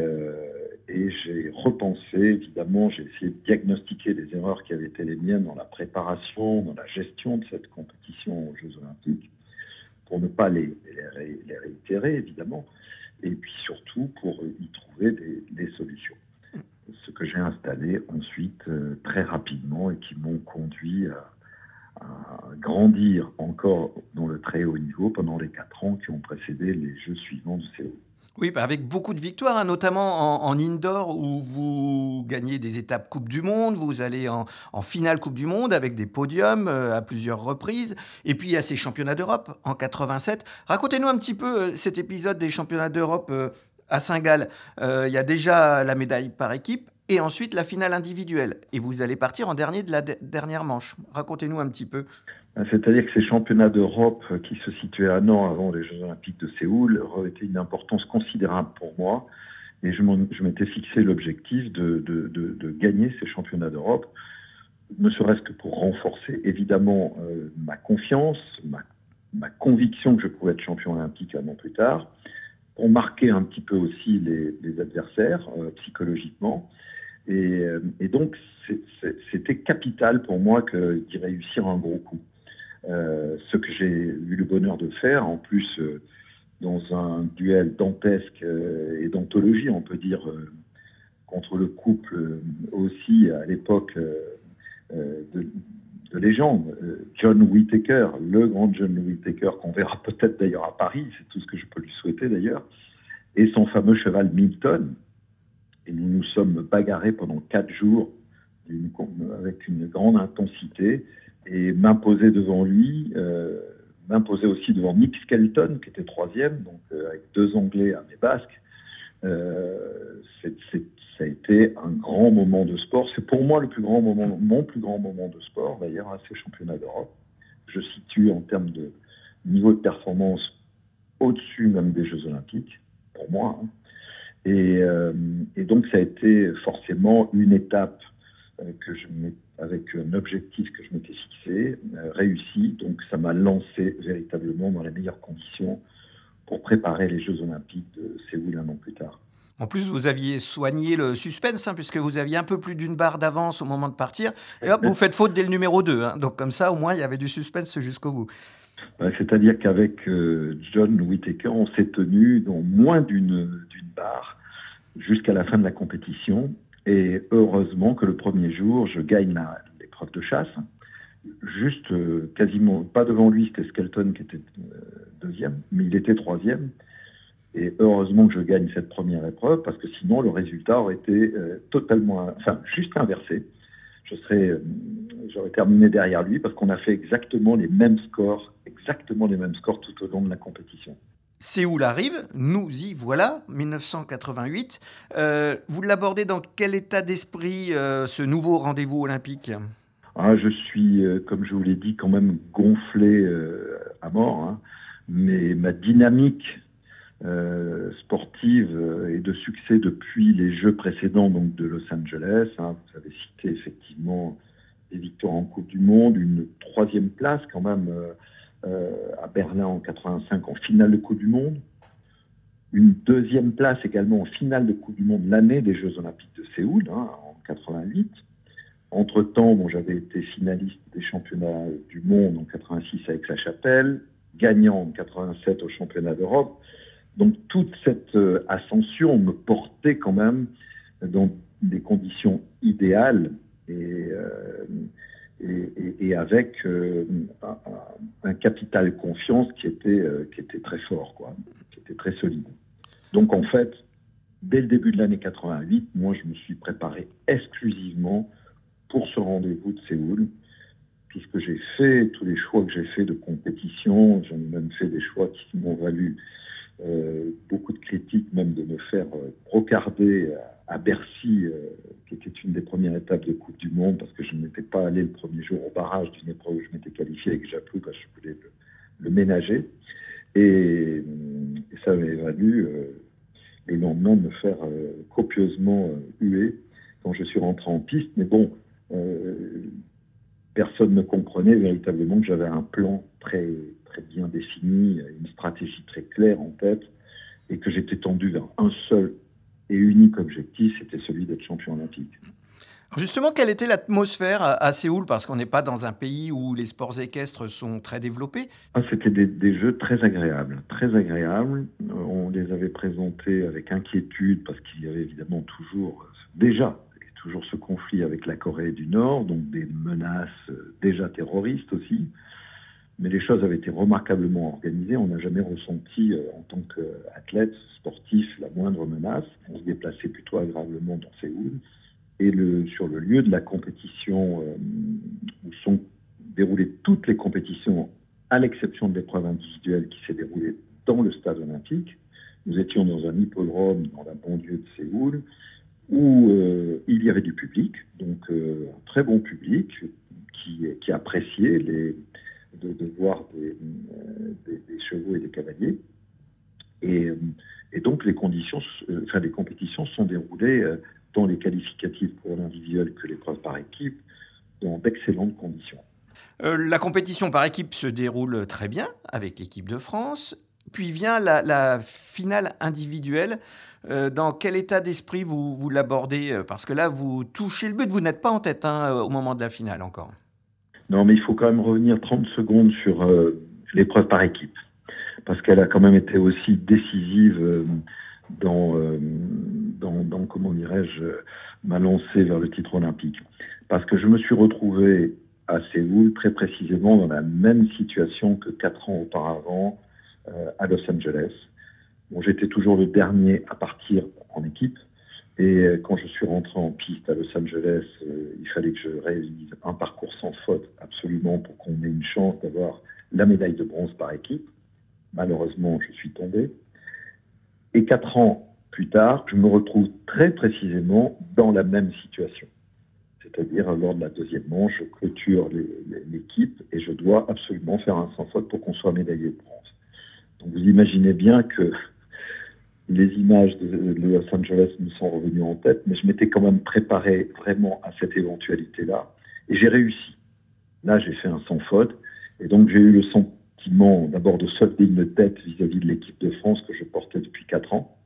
et j'ai repensé, évidemment, j'ai essayé de diagnostiquer les erreurs qui avaient été les miennes dans la préparation, dans la gestion de cette compétition aux Jeux Olympiques, pour ne pas les, réitérer, évidemment, et puis surtout pour y trouver des, solutions. Ce que j'ai installé ensuite euh, très rapidement et qui m'ont conduit à, à grandir encore dans le très haut niveau pendant les quatre ans qui ont précédé les Jeux suivants de Séoul. Oui, bah, avec beaucoup de victoires, hein, notamment en, indoor où vous gagnez des étapes Coupe du Monde, vous allez en, finale Coupe du Monde avec des podiums euh, à plusieurs reprises. Et puis a ces championnats d'Europe en 87. Racontez-nous un petit peu euh, cet épisode des championnats d'Europe euh, à Saint-Gall. il y a déjà la médaille par équipe et ensuite la finale individuelle. Et vous allez partir en dernier de la dernière manche. Racontez-nous un petit peu. C'est-à-dire que ces championnats d'Europe qui se situaient un an avant les Jeux Olympiques de Séoul auraient été une importance considérable pour moi. Et je m'étais fixé l'objectif de, gagner ces championnats d'Europe, ne serait-ce que pour renforcer évidemment euh, ma confiance, ma, conviction que je pouvais être champion olympique un an plus tard, pour marquer un petit peu aussi les, adversaires euh, psychologiquement. Et, euh, donc, c'était capital pour moi d'y réussir un gros coup. Euh, ce que j'ai eu le bonheur de faire, en plus euh, dans un duel dantesque euh, et d'anthologie, on peut dire, contre le couple aussi à l'époque de, de, légende, John Whittaker, le grand John Whittaker qu'on verra peut-être d'ailleurs à Paris, c'est tout ce que je peux lui souhaiter d'ailleurs, et son fameux cheval Milton. Et nous nous sommes bagarrés pendant quatre jours avec une grande intensité et m'imposer devant lui, euh, m'imposer aussi devant Nick Skelton, qui était troisième, donc euh, avec deux Anglais à mes basques. Euh, ça a été un grand moment de sport. C'est pour moi le plus grand moment, mon plus grand moment de sport, d'ailleurs, à ces championnats d'Europe. Je situe en termes de niveau de performance au-dessus même des Jeux Olympiques, pour moi. Hein. Et, euh, et, donc, ça a été forcément une étape que je avec un objectif que je m'étais fixé, euh, réussi. Donc ça m'a lancé véritablement dans les meilleures conditions pour préparer les Jeux Olympiques de Séoul un an plus tard. En plus, vous aviez soigné le suspense, hein, puisque vous aviez un peu plus d'une barre d'avance au moment de partir. Et hop, vous faites faute dès le numéro 2. Hein. Donc comme ça, au moins, il y avait du suspense jusqu'au bout. C'est-à-dire qu'avec euh, John Whittaker, on s'est tenu dans moins d'une barre jusqu'à la fin de la compétition. Et heureusement que le premier jour, je gagne l'épreuve de chasse. Juste euh, quasiment, pas devant lui, c'était Skelton qui était euh, deuxième, mais il était troisième. Et heureusement que je gagne cette première épreuve, parce que sinon le résultat aurait été euh, totalement, enfin, juste inversé. Je serais, j'aurais terminé derrière lui parce qu'on a fait exactement les mêmes scores, exactement les mêmes scores tout au long de la compétition. Séoul arrive, nous y voilà, 1988. Euh, vous l'abordez dans quel état d'esprit euh, ce nouveau rendez-vous olympique? Ah, Je suis, euh, comme je vous l'ai dit, quand même gonflé à mort, hein. mais ma dynamique sportive et de succès depuis les Jeux précédents donc de Los Angeles, hein, vous avez cité effectivement des victoires en Coupe du Monde, une troisième place quand même à Berlin en 85 en finale de Coupe du Monde. Une deuxième place également en finale de Coupe du Monde l'année des Jeux Olympiques de Séoul, hein, en 88. Entre-temps, bon, j'avais été finaliste des championnats du monde en 86 avec la Chapelle, gagnant en 87 au championnat d'Europe. Donc toute cette euh, ascension me portait quand même dans des conditions idéales et, euh, et, avec euh, un, capital confiance qui était, qui était très fort, quoi, qui était très solide. Donc en fait, dès le début de l'année 88, moi je me suis préparé exclusivement pour ce rendez-vous de Séoul. Tout ce que j'ai fait, tous les choix que j'ai fait de compétition, j'en ai même fait des choix qui m'ont valu euh, beaucoup de critiques, même de me faire euh, brocarder à, Bercy, euh, qui était une des premières étapes de Coupe du Monde, parce que je n'étais pas allé le premier jour au barrage d'une épreuve où je m'étais qualifié avec Japlou, parce que je voulais le, ménager. Et, ça m'avait valu le lendemain de me faire copieusement huer quand je suis rentré en piste. Mais bon, personne ne comprenait véritablement que j'avais un plan très très bien défini, une stratégie très claire en tête, et que j'étais tendu vers un seul et unique objectif, c'était celui d'être champion olympique. Justement, quelle était l'atmosphère à Séoul? Parce qu'on n'est pas dans un pays où les sports équestres sont très développés. Ah, C'était des, jeux très agréables, très agréables. On les avait présentés avec inquiétude parce qu'il y avait évidemment toujours, déjà, toujours ce conflit avec la Corée du Nord, donc des menaces déjà terroristes aussi mais les choses avaient été remarquablement organisées. On n'a jamais ressenti, euh, en tant qu'athlète sportif, la moindre menace. On se déplaçait plutôt agréablement dans Séoul. Et sur le lieu de la compétition, euh, où sont déroulées toutes les compétitions, à l'exception de l'épreuve individuelle qui s'est déroulée dans le stade olympique, nous étions dans un hippodrome dans la banlieue de Séoul, où euh, il y avait du public, donc un très bon public qui appréciait les, de, voir euh, des, chevaux et des cavaliers. Et, euh, donc les conditions, euh, enfin les compétitions sont déroulées tant les qualificatifs pour l'individuel que l'épreuve par équipe dans d'excellentes conditions. la compétition par équipe se déroule très bien avec l'équipe de France. Puis vient la, finale individuelle. dans quel état d'esprit vous, vous l'abordez? Parce que là, vous touchez le but, vous n'êtes pas en tête hein, au moment de la finale encore. Non, mais il faut quand même revenir 30 secondes sur euh, l'épreuve par équipe, parce qu'elle a quand même été aussi décisive euh, dans, euh, dans, dans, comment dirais-je, ma lancée vers le titre olympique. Parce que je me suis retrouvé à Séoul très précisément dans la même situation que quatre ans auparavant à Los Angeles. Bon, j'étais toujours le dernier à partir en équipe, et euh, quand je suis rentré en piste à Los Angeles, euh, il fallait que je réalise un parcours sans faute absolument pour qu'on ait une chance d'avoir la médaille de bronze par équipe. Malheureusement, je suis tombé. Et quatre ans plus tard, je me retrouve très précisément dans la même situation. C'est-à-dire, lors de la deuxième manche, je clôture l'équipe et je dois absolument faire un sans faute pour qu'on soit médaillé de bronze. Donc vous imaginez bien que les images de, Los Angeles me sont revenues en tête, mais je m'étais quand même préparé vraiment à cette éventualité-là. Et j'ai réussi. Là, j'ai fait un sans faute. Et donc, j'ai eu le sentiment d'abord de solder une tête vis-à-vis de l'équipe de France que je portais depuis quatre ans.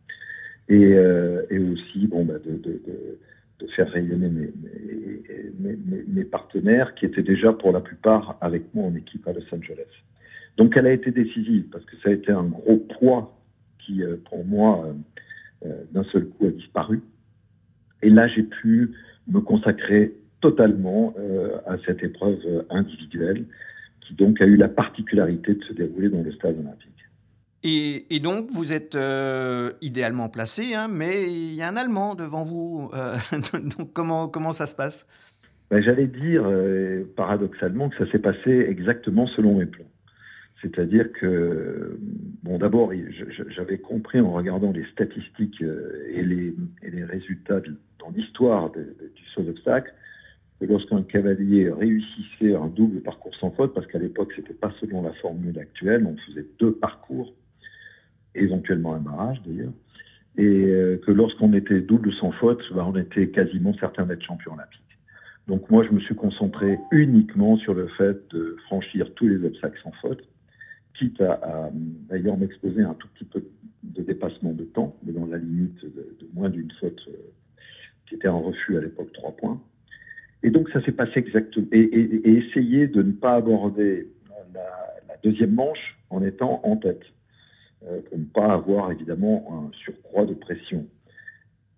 Et, euh, aussi, bon, bah, de, faire rayonner mes, mes, partenaires qui étaient déjà pour la plupart avec moi en équipe à Los Angeles. Donc, elle a été décisive parce que ça a été un gros poids qui, euh, pour moi, euh, euh, d'un seul coup a disparu. Et là, j'ai pu me consacrer totalement à cette épreuve individuelle qui donc a eu la particularité de se dérouler dans le stade olympique. Et, donc, vous êtes idéalement placé, hein, mais il y a un Allemand devant vous. donc, comment, comment ça se passe? Ben, J'allais dire, paradoxalement, que ça s'est passé exactement selon mes plans. C'est-à-dire que, bon, d'abord, j'avais compris en regardant les statistiques euh, et les, résultats dans l'histoire du saut d'obstacle que lorsqu'un cavalier réussissait un double parcours sans faute, parce qu'à l'époque, c'était pas selon la formule actuelle, on faisait deux parcours, éventuellement un barrage d'ailleurs, et euh, que lorsqu'on était double sans faute, ben, on était quasiment certain d'être champion olympique. Donc moi, je me suis concentré uniquement sur le fait de franchir tous les obstacles sans faute quitte à, d'ailleurs m'exposer un tout petit peu de dépassement de temps, mais dans la limite de, moins d'une faute euh, qui était en refus à l'époque, trois points. Et donc ça s'est passé exactement. Et, essayer de ne pas aborder la, deuxième manche en étant en tête. pour ne pas avoir évidemment un surcroît de pression.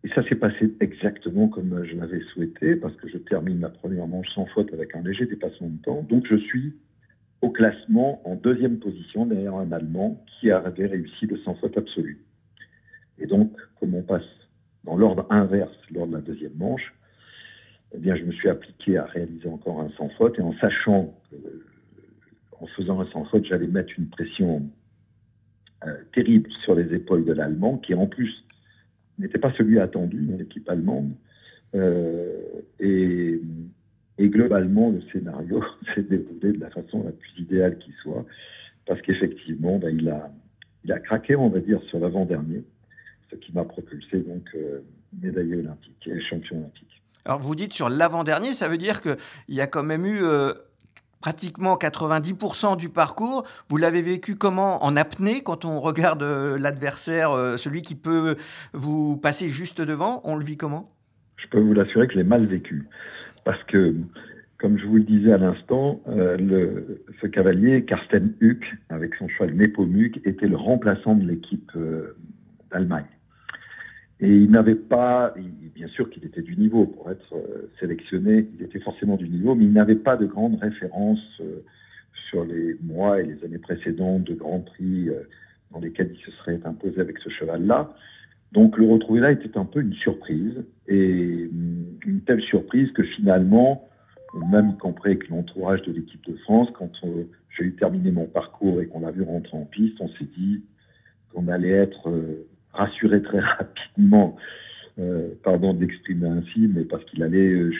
Et ça s'est passé exactement comme je l'avais souhaité, parce que je termine ma première manche sans faute avec un léger dépassement de temps. Donc je suis au classement en deuxième position derrière un Allemand qui avait réussi le sans faute absolu. Et donc, comme on passe dans l'ordre inverse lors de la deuxième manche, eh bien, je me suis appliqué à réaliser encore un sans faute et en sachant qu'en faisant un sans faute, j'allais mettre une pression euh, terrible sur les épaules de l'Allemand, qui en plus n'était pas celui attendu dans l'équipe allemande. Euh, globalement, le scénario s'est déroulé de la façon la plus idéale qui soit, parce qu'effectivement, ben, il, a, il a craqué, on va dire, sur l'avant-dernier, ce qui m'a propulsé donc euh, médaillé olympique et champion olympique. Alors vous dites sur l'avant-dernier, ça veut dire qu'il y a quand même eu euh, pratiquement 90% du parcours. Vous l'avez vécu comment En apnée, quand on regarde euh, l'adversaire, euh, celui qui peut vous passer juste devant, on le vit comment? Je peux vous l'assurer que je l'ai mal vécu. Parce que, comme je vous le disais à l'instant, euh, ce cavalier, Karsten Huck, avec son cheval Nepomuk, était le remplaçant de l'équipe d'Allemagne. Et il n'avait pas, bien sûr qu'il était du niveau pour être euh, sélectionné, il était forcément du niveau, mais il n'avait pas de grandes références euh, sur les mois et les années précédentes de Grand Prix euh, dans lesquels il se serait imposé avec ce cheval-là. Donc le retrouver là était un peu une surprise, et mm, une telle surprise que finalement, même y compris avec l'entourage de l'équipe de France, quand j'ai eu terminé mon parcours et qu'on l'a vu rentrer en piste, on s'est dit qu'on allait être rassuré très rapidement, euh, pardon d'exprimer ainsi, mais parce qu'il allait euh,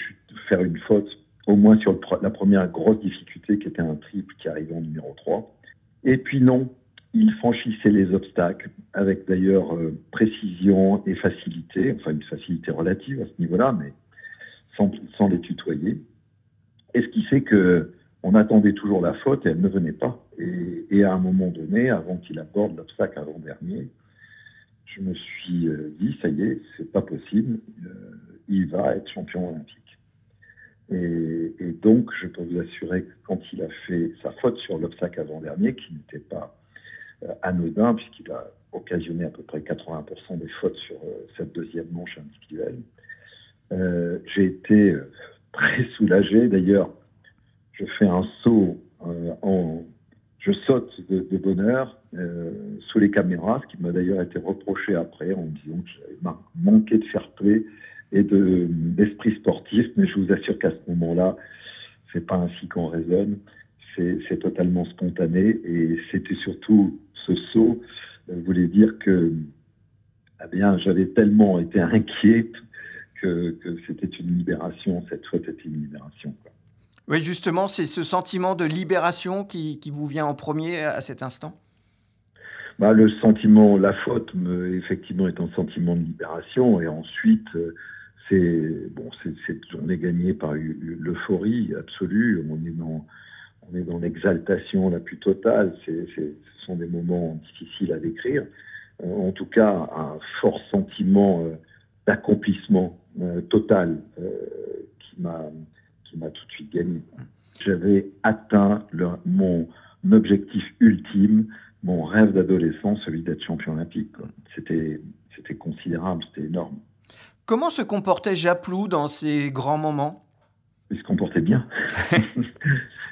faire une faute, au moins sur la première grosse difficulté qui était un triple qui arrivait en numéro 3. Et puis non, il franchissait les obstacles avec d'ailleurs euh, précision et facilité, enfin une facilité relative à ce niveau-là, mais sans, les tutoyer. Et ce qui fait que on attendait toujours la faute et elle ne venait pas. Et, et à un moment donné, avant qu'il aborde l'obstacle avant-dernier, je me suis euh, dit, ça y est, c'est pas possible, euh, il va être champion olympique. Et, donc, je peux vous assurer que quand il a fait sa faute sur l'obstacle avant-dernier, qui n'était pas anodin, puisqu'il a occasionné à peu près 80% des fautes sur cette deuxième manche individuelle, j'ai été très soulagé. D'ailleurs, je fais un saut en je saute de, bonheur euh, sous les caméras, ce qui m'a d'ailleurs été reproché après en me disant que j'avais manqué de fair play et de, d'esprit sportif, mais je vous assure qu'à ce moment-là, c'est pas ainsi qu'on raisonne, c'est, totalement spontané et c'était surtout ce saut euh, voulait dire que eh bien, j'avais tellement été inquiet que, que c'était une libération, cette faute était une libération. Quoi. Oui, justement, c'est ce sentiment de libération qui, qui, vous vient en premier à cet instant? Bah, Le sentiment, la faute, me, effectivement, est un sentiment de libération. Et ensuite, euh, c'est bon, c'est on est gagné par l'euphorie absolue. On est dans, on est dans l'exaltation la plus totale. Ce sont des moments difficiles à décrire. Euh, en tout cas, un fort sentiment euh, d'accomplissement total qui m'a qui m'a tout de suite gagné. J'avais atteint mon objectif ultime, mon rêve d'adolescent, celui d'être champion olympique. C'était, c'était considérable, c'était énorme. Comment se comportait Japlou dans ces grands moments? Il se comportait bien.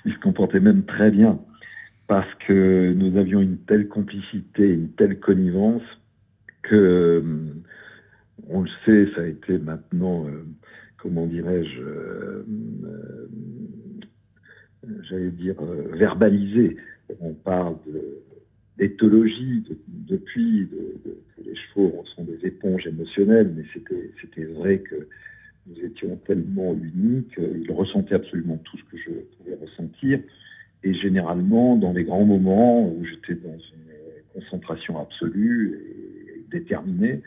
Il se comportait même très bien. Parce que nous avions une telle complicité, une telle connivence que, on le sait, ça a été maintenant euh, comment dirais-je, euh, euh, j'allais dire, euh, verbalisé. On parle d'éthologie depuis, que les chevaux sont des éponges émotionnelles, mais c'était vrai que nous étions tellement uniques, ils ressentaient absolument tout ce que je pouvais ressentir. Et généralement, dans les grands moments où j'étais dans une concentration absolue et déterminée,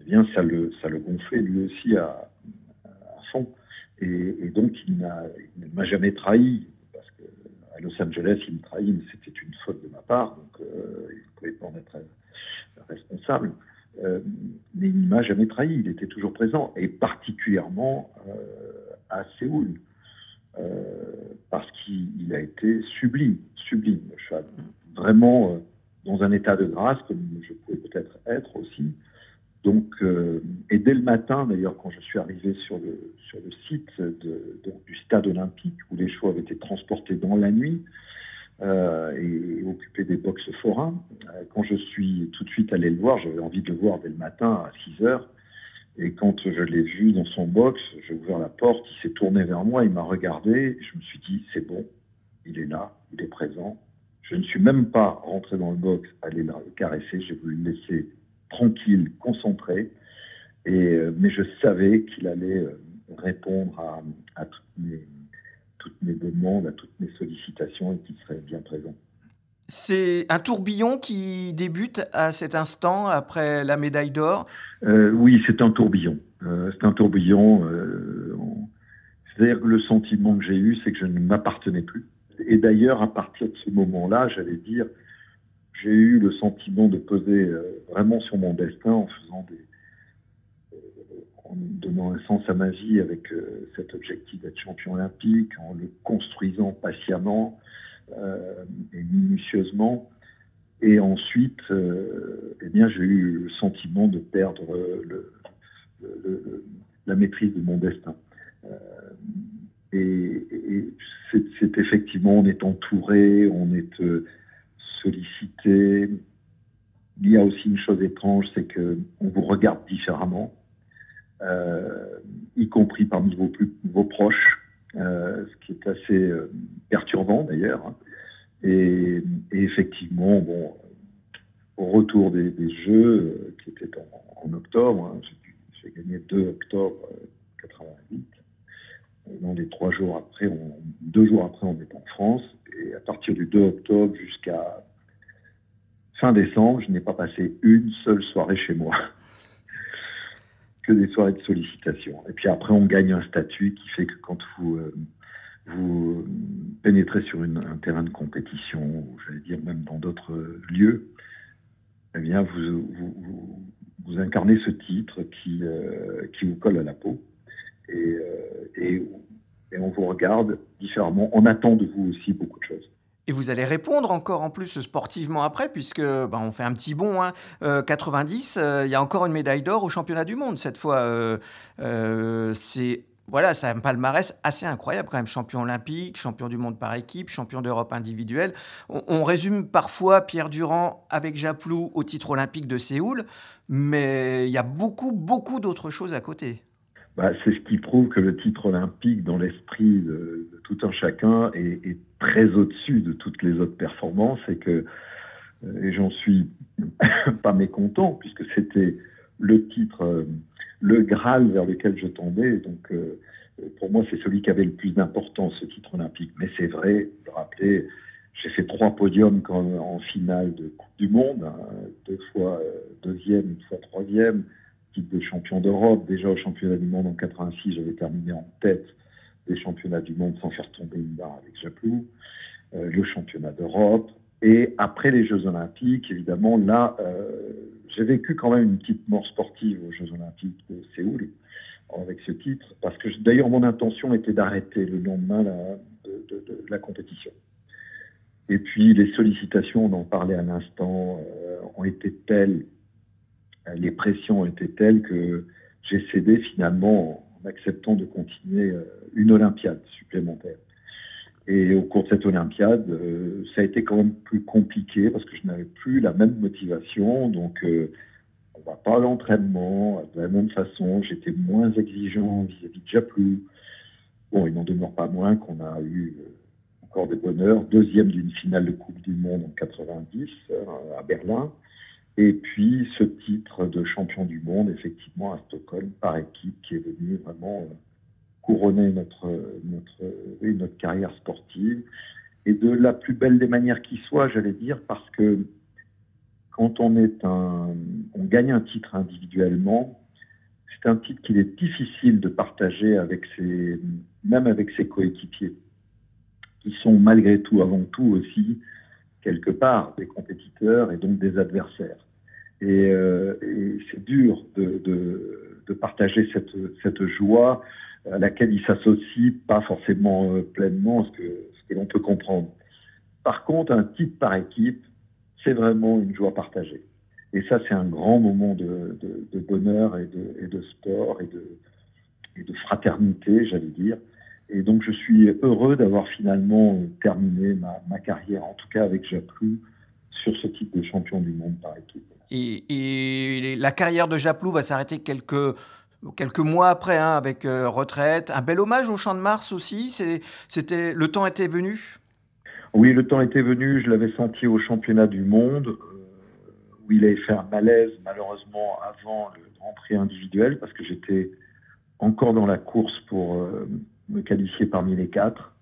eh bien, ça le, ça le gonflait lui aussi à, et, donc, il ne m'a jamais trahi, parce qu'à Los Angeles, il me trahit, mais c'était une faute de ma part, donc euh, il ne pouvait pas en être responsable. Euh, mais il ne m'a jamais trahi, il était toujours présent, et particulièrement euh, à Séoul, parce qu'il a été sublime, sublime, le cheval. Vraiment dans un état de grâce, comme je pouvais peut-être être aussi. Donc, euh, et dès le matin, d'ailleurs, quand je suis arrivé sur le, sur le site du stade olympique, où les chevaux avaient été transportés dans la nuit euh, et, occupés des boxes forains, euh, quand je suis tout de suite allé le voir, j'avais envie de le voir dès le matin à 6 heures, et quand je l'ai vu dans son box, j'ai ouvert la porte, il s'est tourné vers moi, il m'a regardé, je me suis dit, c'est bon, il est là, il est présent. Je ne suis même pas rentré dans le box, aller le caresser, j'ai voulu le laisser tranquille, concentré. Euh, mais je savais qu'il allait répondre à, toutes, mes, toutes, mes, demandes, à toutes mes sollicitations et qu'il serait bien présent. C'est un tourbillon qui débute à cet instant après la médaille d'or? Euh, Oui, c'est un tourbillon. c'est un tourbillon. C'est-à-dire que le sentiment que j'ai eu, c'est que je ne m'appartenais plus. Et d'ailleurs, à partir de ce moment-là, j'allais dire, j'ai eu le sentiment de peser euh, vraiment sur mon destin en faisant des, euh, en donnant un sens à ma vie avec euh, cet objectif d'être champion olympique, en le construisant patiemment et minutieusement. Et ensuite, eh bien, j'ai eu le sentiment de perdre la maîtrise de mon destin. et, et c'est effectivement, on est entouré, on est sollicité. Il y a aussi une chose étrange, c'est que on vous regarde différemment, euh, y compris parmi vos, plus, vos proches, euh, ce qui est assez euh, perturbant d'ailleurs. Et, effectivement, bon, au retour des, Jeux, qui étaient en, octobre, hein, j'ai gagné 2 octobre 88. Dans les trois jours après, deux jours après, on est en France. Et à partir du 2 octobre jusqu'à fin décembre, je n'ai pas passé une seule soirée chez moi. Que des soirées de sollicitation. Et puis après, on gagne un statut qui fait que quand vous, euh, vous pénétrez sur un terrain de compétition, ou j'allais dire même dans d'autres lieux, eh bien, vous, vous, incarnez ce titre qui, euh, qui vous colle à la peau. Euh, et, et on vous regarde différemment. On attend de vous aussi beaucoup de choses. Et vous allez répondre encore en plus sportivement après, puisque bah, on fait un petit bond. 90, hein. euh, euh, il y a encore une médaille d'or au championnat du monde cette fois. Euh, c'est voilà, c'est un palmarès assez incroyable quand même. Champion olympique, champion du monde par équipe, champion d'Europe individuel. On, résume parfois Pierre Durand avec Japlou au titre olympique de Séoul, mais il y a beaucoup, beaucoup d'autres choses à côté. Bah, c'est ce qui prouve que le titre olympique, dans l'esprit de, tout un chacun, est, est très au-dessus de toutes les autres performances et que, euh, et j'en suis pas mécontent, puisque c'était le titre, euh, le Graal vers lequel je tombais. Donc, euh, pour moi, c'est celui qui avait le plus d'importance, ce titre olympique. Mais c'est vrai, de rappeler, j'ai fait trois podiums en finale de Coupe du Monde, hein, deux fois deuxième, une fois troisième titre de champion d'Europe. Déjà au championnat du monde en 86, j'avais terminé en tête des championnats du monde sans faire tomber une barre avec Japlou. Euh, le championnat d'Europe. Et après les Jeux Olympiques, évidemment, là, euh, j'ai vécu quand même une petite mort sportive aux Jeux Olympiques de Séoul avec ce titre, parce que d'ailleurs mon intention était d'arrêter le lendemain de, de, de, la compétition. Et puis les sollicitations, on en parlait à l'instant, euh, ont été telles les pressions ont été telles que j'ai cédé finalement acceptant de continuer euh, une Olympiade supplémentaire. Et au cours de cette Olympiade, euh, ça a été quand même plus compliqué parce que je n'avais plus la même motivation. Donc, euh, on va pas à l'entraînement de la même façon. J'étais moins exigeant vis-à-vis de Japlou. Bon, il n'en demeure pas moins qu'on a eu encore des bonheurs. Deuxième d'une finale de Coupe du Monde en 90 à Berlin. Et puis ce titre de champion du monde, effectivement, à Stockholm, par équipe, qui est venu vraiment euh, couronner notre, notre, notre carrière sportive. Et de la plus belle des manières qui soit, j'allais dire, parce que quand on est un, on gagne un titre individuellement, c'est un titre qu'il est difficile de partager avec ses, même avec ses coéquipiers, qui sont malgré tout, avant tout aussi, quelque part des compétiteurs et donc des adversaires. Et, euh, et c'est dur de, de, de, partager cette, cette joie à laquelle ils s'associent pas forcément euh, pleinement, ce que, ce que l'on peut comprendre. Par contre, un titre par équipe, c'est vraiment une joie partagée. Et ça, c'est un grand moment de, bonheur et de, sport et de, fraternité, j'allais dire. Et donc, je suis heureux d'avoir finalement terminé ma, carrière, en tout cas avec Japlou, sur ce type de champion du monde par équipe. Et, la carrière de Japlou va s'arrêter quelques, quelques mois après, hein, avec euh, retraite. Un bel hommage au Champ de Mars aussi. C'était le temps était venu? Oui, le temps était venu. Je l'avais senti au championnat du monde euh, où il avait fait un malaise malheureusement avant le Grand Prix individuel parce que j'étais encore dans la course pour euh, me qualifier parmi les quatre.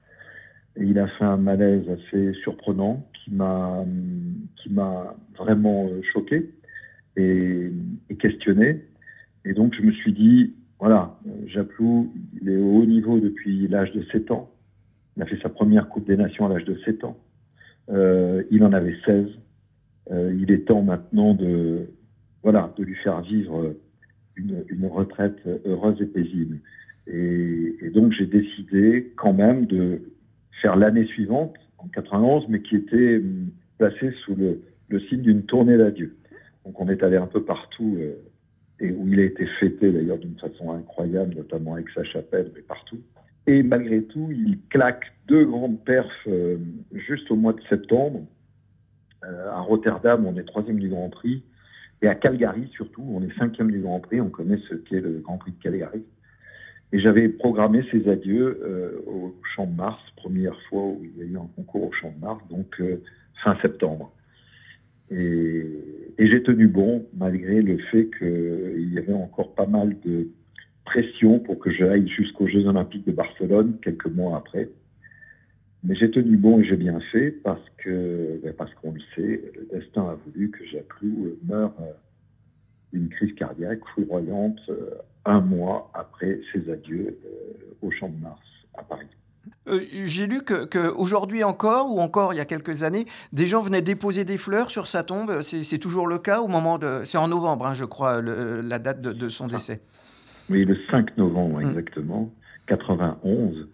Il a fait un malaise assez surprenant qui m'a qui m'a vraiment choqué et, questionné. Et donc je me suis dit voilà, Japlou, il est au haut niveau depuis l'âge de 7 ans. Il a fait sa première Coupe des Nations à l'âge de 7 ans. Euh, il en avait 16. Euh, il est temps maintenant de, voilà, de lui faire vivre une retraite heureuse et paisible. Et, donc j'ai décidé quand même de faire l'année suivante, en 91, mais qui était hum, placée sous le, le signe d'une tournée d'adieu. Donc on est allé un peu partout, euh, et où il a été fêté d'ailleurs d'une façon incroyable, notamment avec sa chapelle, mais partout. Et malgré tout, il claque deux grandes perfs euh, juste au mois de septembre. Euh, à Rotterdam, on est troisième du Grand Prix. Et à Calgary, surtout, on est cinquième du Grand Prix. On connaît ce qu'est le Grand Prix de Calgary. Et j'avais programmé ses adieux euh, au Champ de Mars, première fois où il y a eu un concours au Champ de Mars, donc fin septembre. Et, et j'ai tenu bon, malgré le fait qu'il y avait encore pas mal de pression pour que j'aille jusqu'aux Jeux Olympiques de Barcelone quelques mois après. Mais j'ai tenu bon et j'ai bien fait parce que, ben parce qu'on le sait, le destin a voulu que Jaclou euh, meure euh, d'une crise cardiaque foudroyante euh, un mois après ses adieux au Champ de Mars à Paris. J'ai lu que, aujourd'hui encore, ou encore il y a quelques années, des gens venaient déposer des fleurs sur sa tombe. C'est toujours le cas au moment de. C'est en novembre, hein, je crois, la date de, de son ah. décès. Oui, le 5 novembre mm. exactement, 91.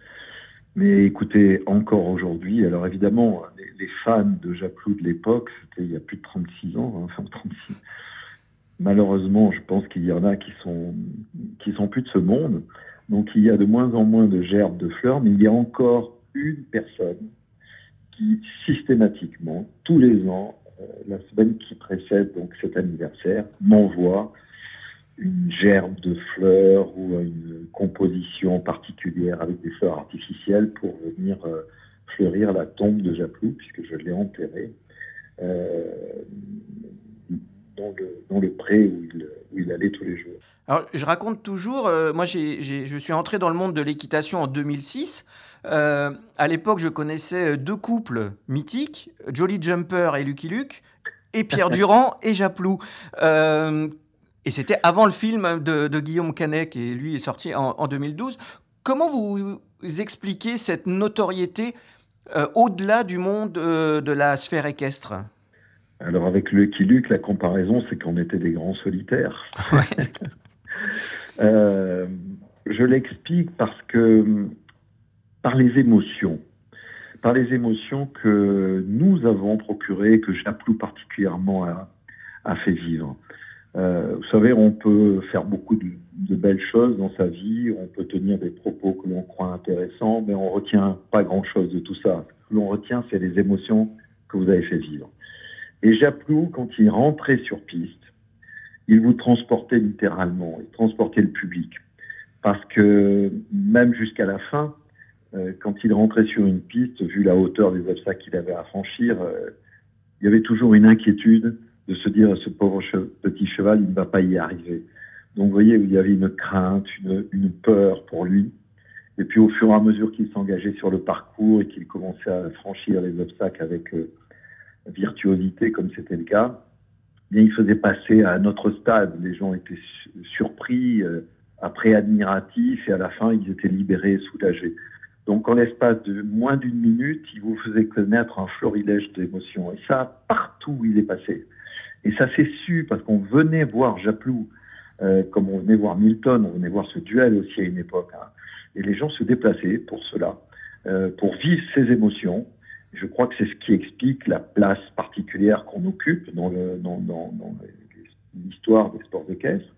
Mais écoutez, encore aujourd'hui, alors évidemment, les, fans de Japlou de l'époque, c'était il y a plus de 36 ans, hein, enfin 36. Malheureusement, je pense qu'il y en a qui sont qui sont plus de ce monde. Donc il y a de moins en moins de gerbes de fleurs, mais il y a encore une personne qui systématiquement, tous les ans, euh, la semaine qui précède donc cet anniversaire, m'envoie une gerbe de fleurs ou une composition particulière avec des fleurs artificielles pour venir euh, fleurir la tombe de Japlou, puisque je l'ai enterré euh, dans, le, dans, le, pré où il, où il, allait tous les jours. Alors, je raconte toujours, euh, moi je suis entré dans le monde de l'équitation en 2006. à l'époque, je connaissais deux couples mythiques, Jolly Jumper et Lucky Luke, et Pierre Durand et Japlou. Et c'était avant le film de, Guillaume Canet, qui lui est sorti en, 2012. Comment vous expliquez cette notoriété euh, au-delà du monde euh, de la sphère équestre? Alors avec le Luke, la comparaison, c'est qu'on était des grands solitaires. Euh, je l'explique parce que par les émotions, par les émotions que nous avons procurées, que Japlou particulièrement a fait vivre. Euh, vous savez, on peut faire beaucoup de, belles choses dans sa vie, on peut tenir des propos que l'on croit intéressants, mais on retient pas grand-chose de tout ça. Ce que l'on retient, c'est les émotions que vous avez fait vivre. Et Japlou, quand il rentrait sur piste, il vous transportait littéralement, il transportait le public. Parce que même jusqu'à la fin, euh, quand il rentrait sur une piste, vu la hauteur des obstacles qu'il avait à franchir, euh, il y avait toujours une inquiétude de se dire ce pauvre petit cheval, il ne va pas y arriver. Donc vous voyez, il y avait une crainte, une, peur pour lui. Et puis au fur et à mesure qu'il s'engageait sur le parcours et qu'il commençait à franchir les obstacles avec euh, virtuosité, comme c'était le cas, bien, il faisait passer à un autre stade. Les gens étaient surpris, euh, après admiratifs, et à la fin, ils étaient libérés, soulagés. Donc, en l'espace de moins d'une minute, il vous faisait connaître un florilège d'émotions. Et ça, partout où il est passé. Et ça s'est su parce qu'on venait voir Japlou, euh, comme on venait voir Milton, on venait voir ce duel aussi à une époque. Hein. Et les gens se déplaçaient pour cela, euh, pour vivre ces émotions. Je crois que c'est ce qui explique la place particulière qu'on occupe dans, l'histoire des sports équestres.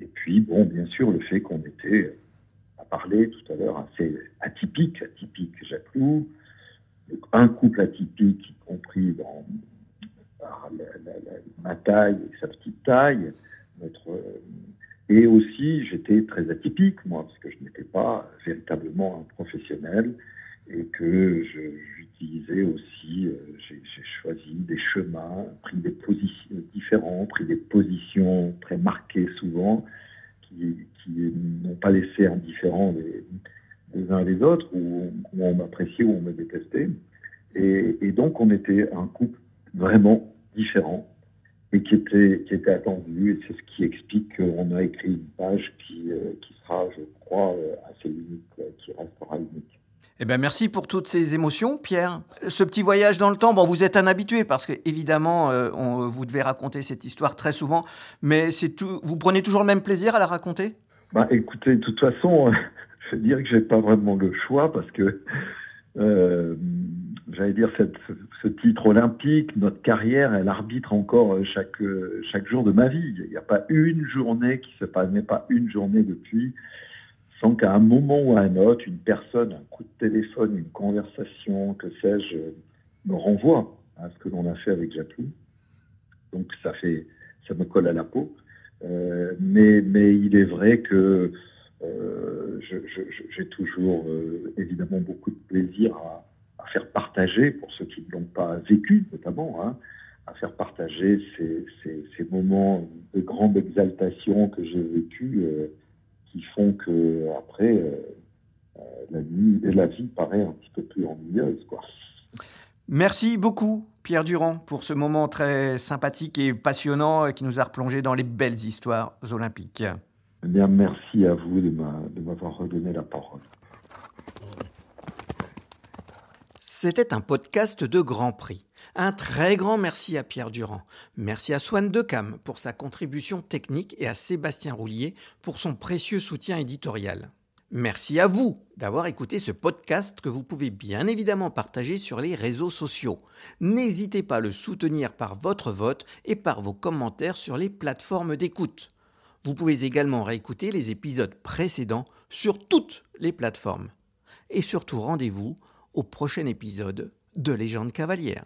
Et puis, bon, bien sûr, le fait qu'on était, à parler tout à l'heure, assez atypique, atypique Jacques-Loup, un couple atypique, y compris dans ma taille et sa petite taille, notre, et aussi, j'étais très atypique, moi, parce que je n'étais pas véritablement un professionnel et que j'utilisais aussi, euh, j'ai choisi des chemins, pris des positions différents, pris des positions très marquées souvent, qui, n'ont pas laissé indifférents les, uns les autres, où, on m'appréciait, ou on me détestait. Et, donc, on était un couple vraiment différent et qui était, attendu. Et c'est ce qui explique qu'on a écrit une page qui, euh, sera, je crois, euh, assez unique, qui restera unique. Eh ben merci pour toutes ces émotions, Pierre. Ce petit voyage dans le temps, bon, vous êtes un habitué parce que évidemment, euh, vous devez raconter cette histoire très souvent, mais. Vous prenez toujours le même plaisir à la raconter? Bah, écoutez, de toute façon, je dirais que j'ai pas vraiment le choix parce que euh, j'allais dire, ce titre olympique, notre carrière, elle arbitre encore chaque, chaque jour de ma vie. Il n'y a pas une journée qui se passe, n'est pas une journée depuis, sans qu'à un moment ou à un autre, une personne, un coup de téléphone, une conversation, que sais-je, me renvoie à ce que l'on a fait avec Jacques Donc ça fait, ça me colle à la peau. Euh, mais, il est vrai que euh, j'ai toujours euh, évidemment beaucoup de plaisir à, à faire partager, pour ceux qui ne l'ont pas vécu notamment, hein, à faire partager ces, ces, moments de grande exaltation que j'ai vécu, qui font que après euh, euh, la, nuit, la vie paraît un petit peu plus ennuyeuse, quoi. Merci beaucoup, Pierre Durand, pour ce moment très sympathique et passionnant qui nous a replongé dans les belles histoires olympiques. Eh bien, merci à vous de m'avoir redonné la parole. C'était un podcast de Grand Prix. Un très grand merci à Pierre Durand. Merci à Swan Decam pour sa contribution technique et à Sébastien Roulier pour son précieux soutien éditorial. Merci à vous d'avoir écouté ce podcast que vous pouvez bien évidemment partager sur les réseaux sociaux. N'hésitez pas à le soutenir par votre vote et par vos commentaires sur les plateformes d'écoute. Vous pouvez également réécouter les épisodes précédents sur toutes les plateformes. Et surtout rendez-vous au prochain épisode de Légende cavalière.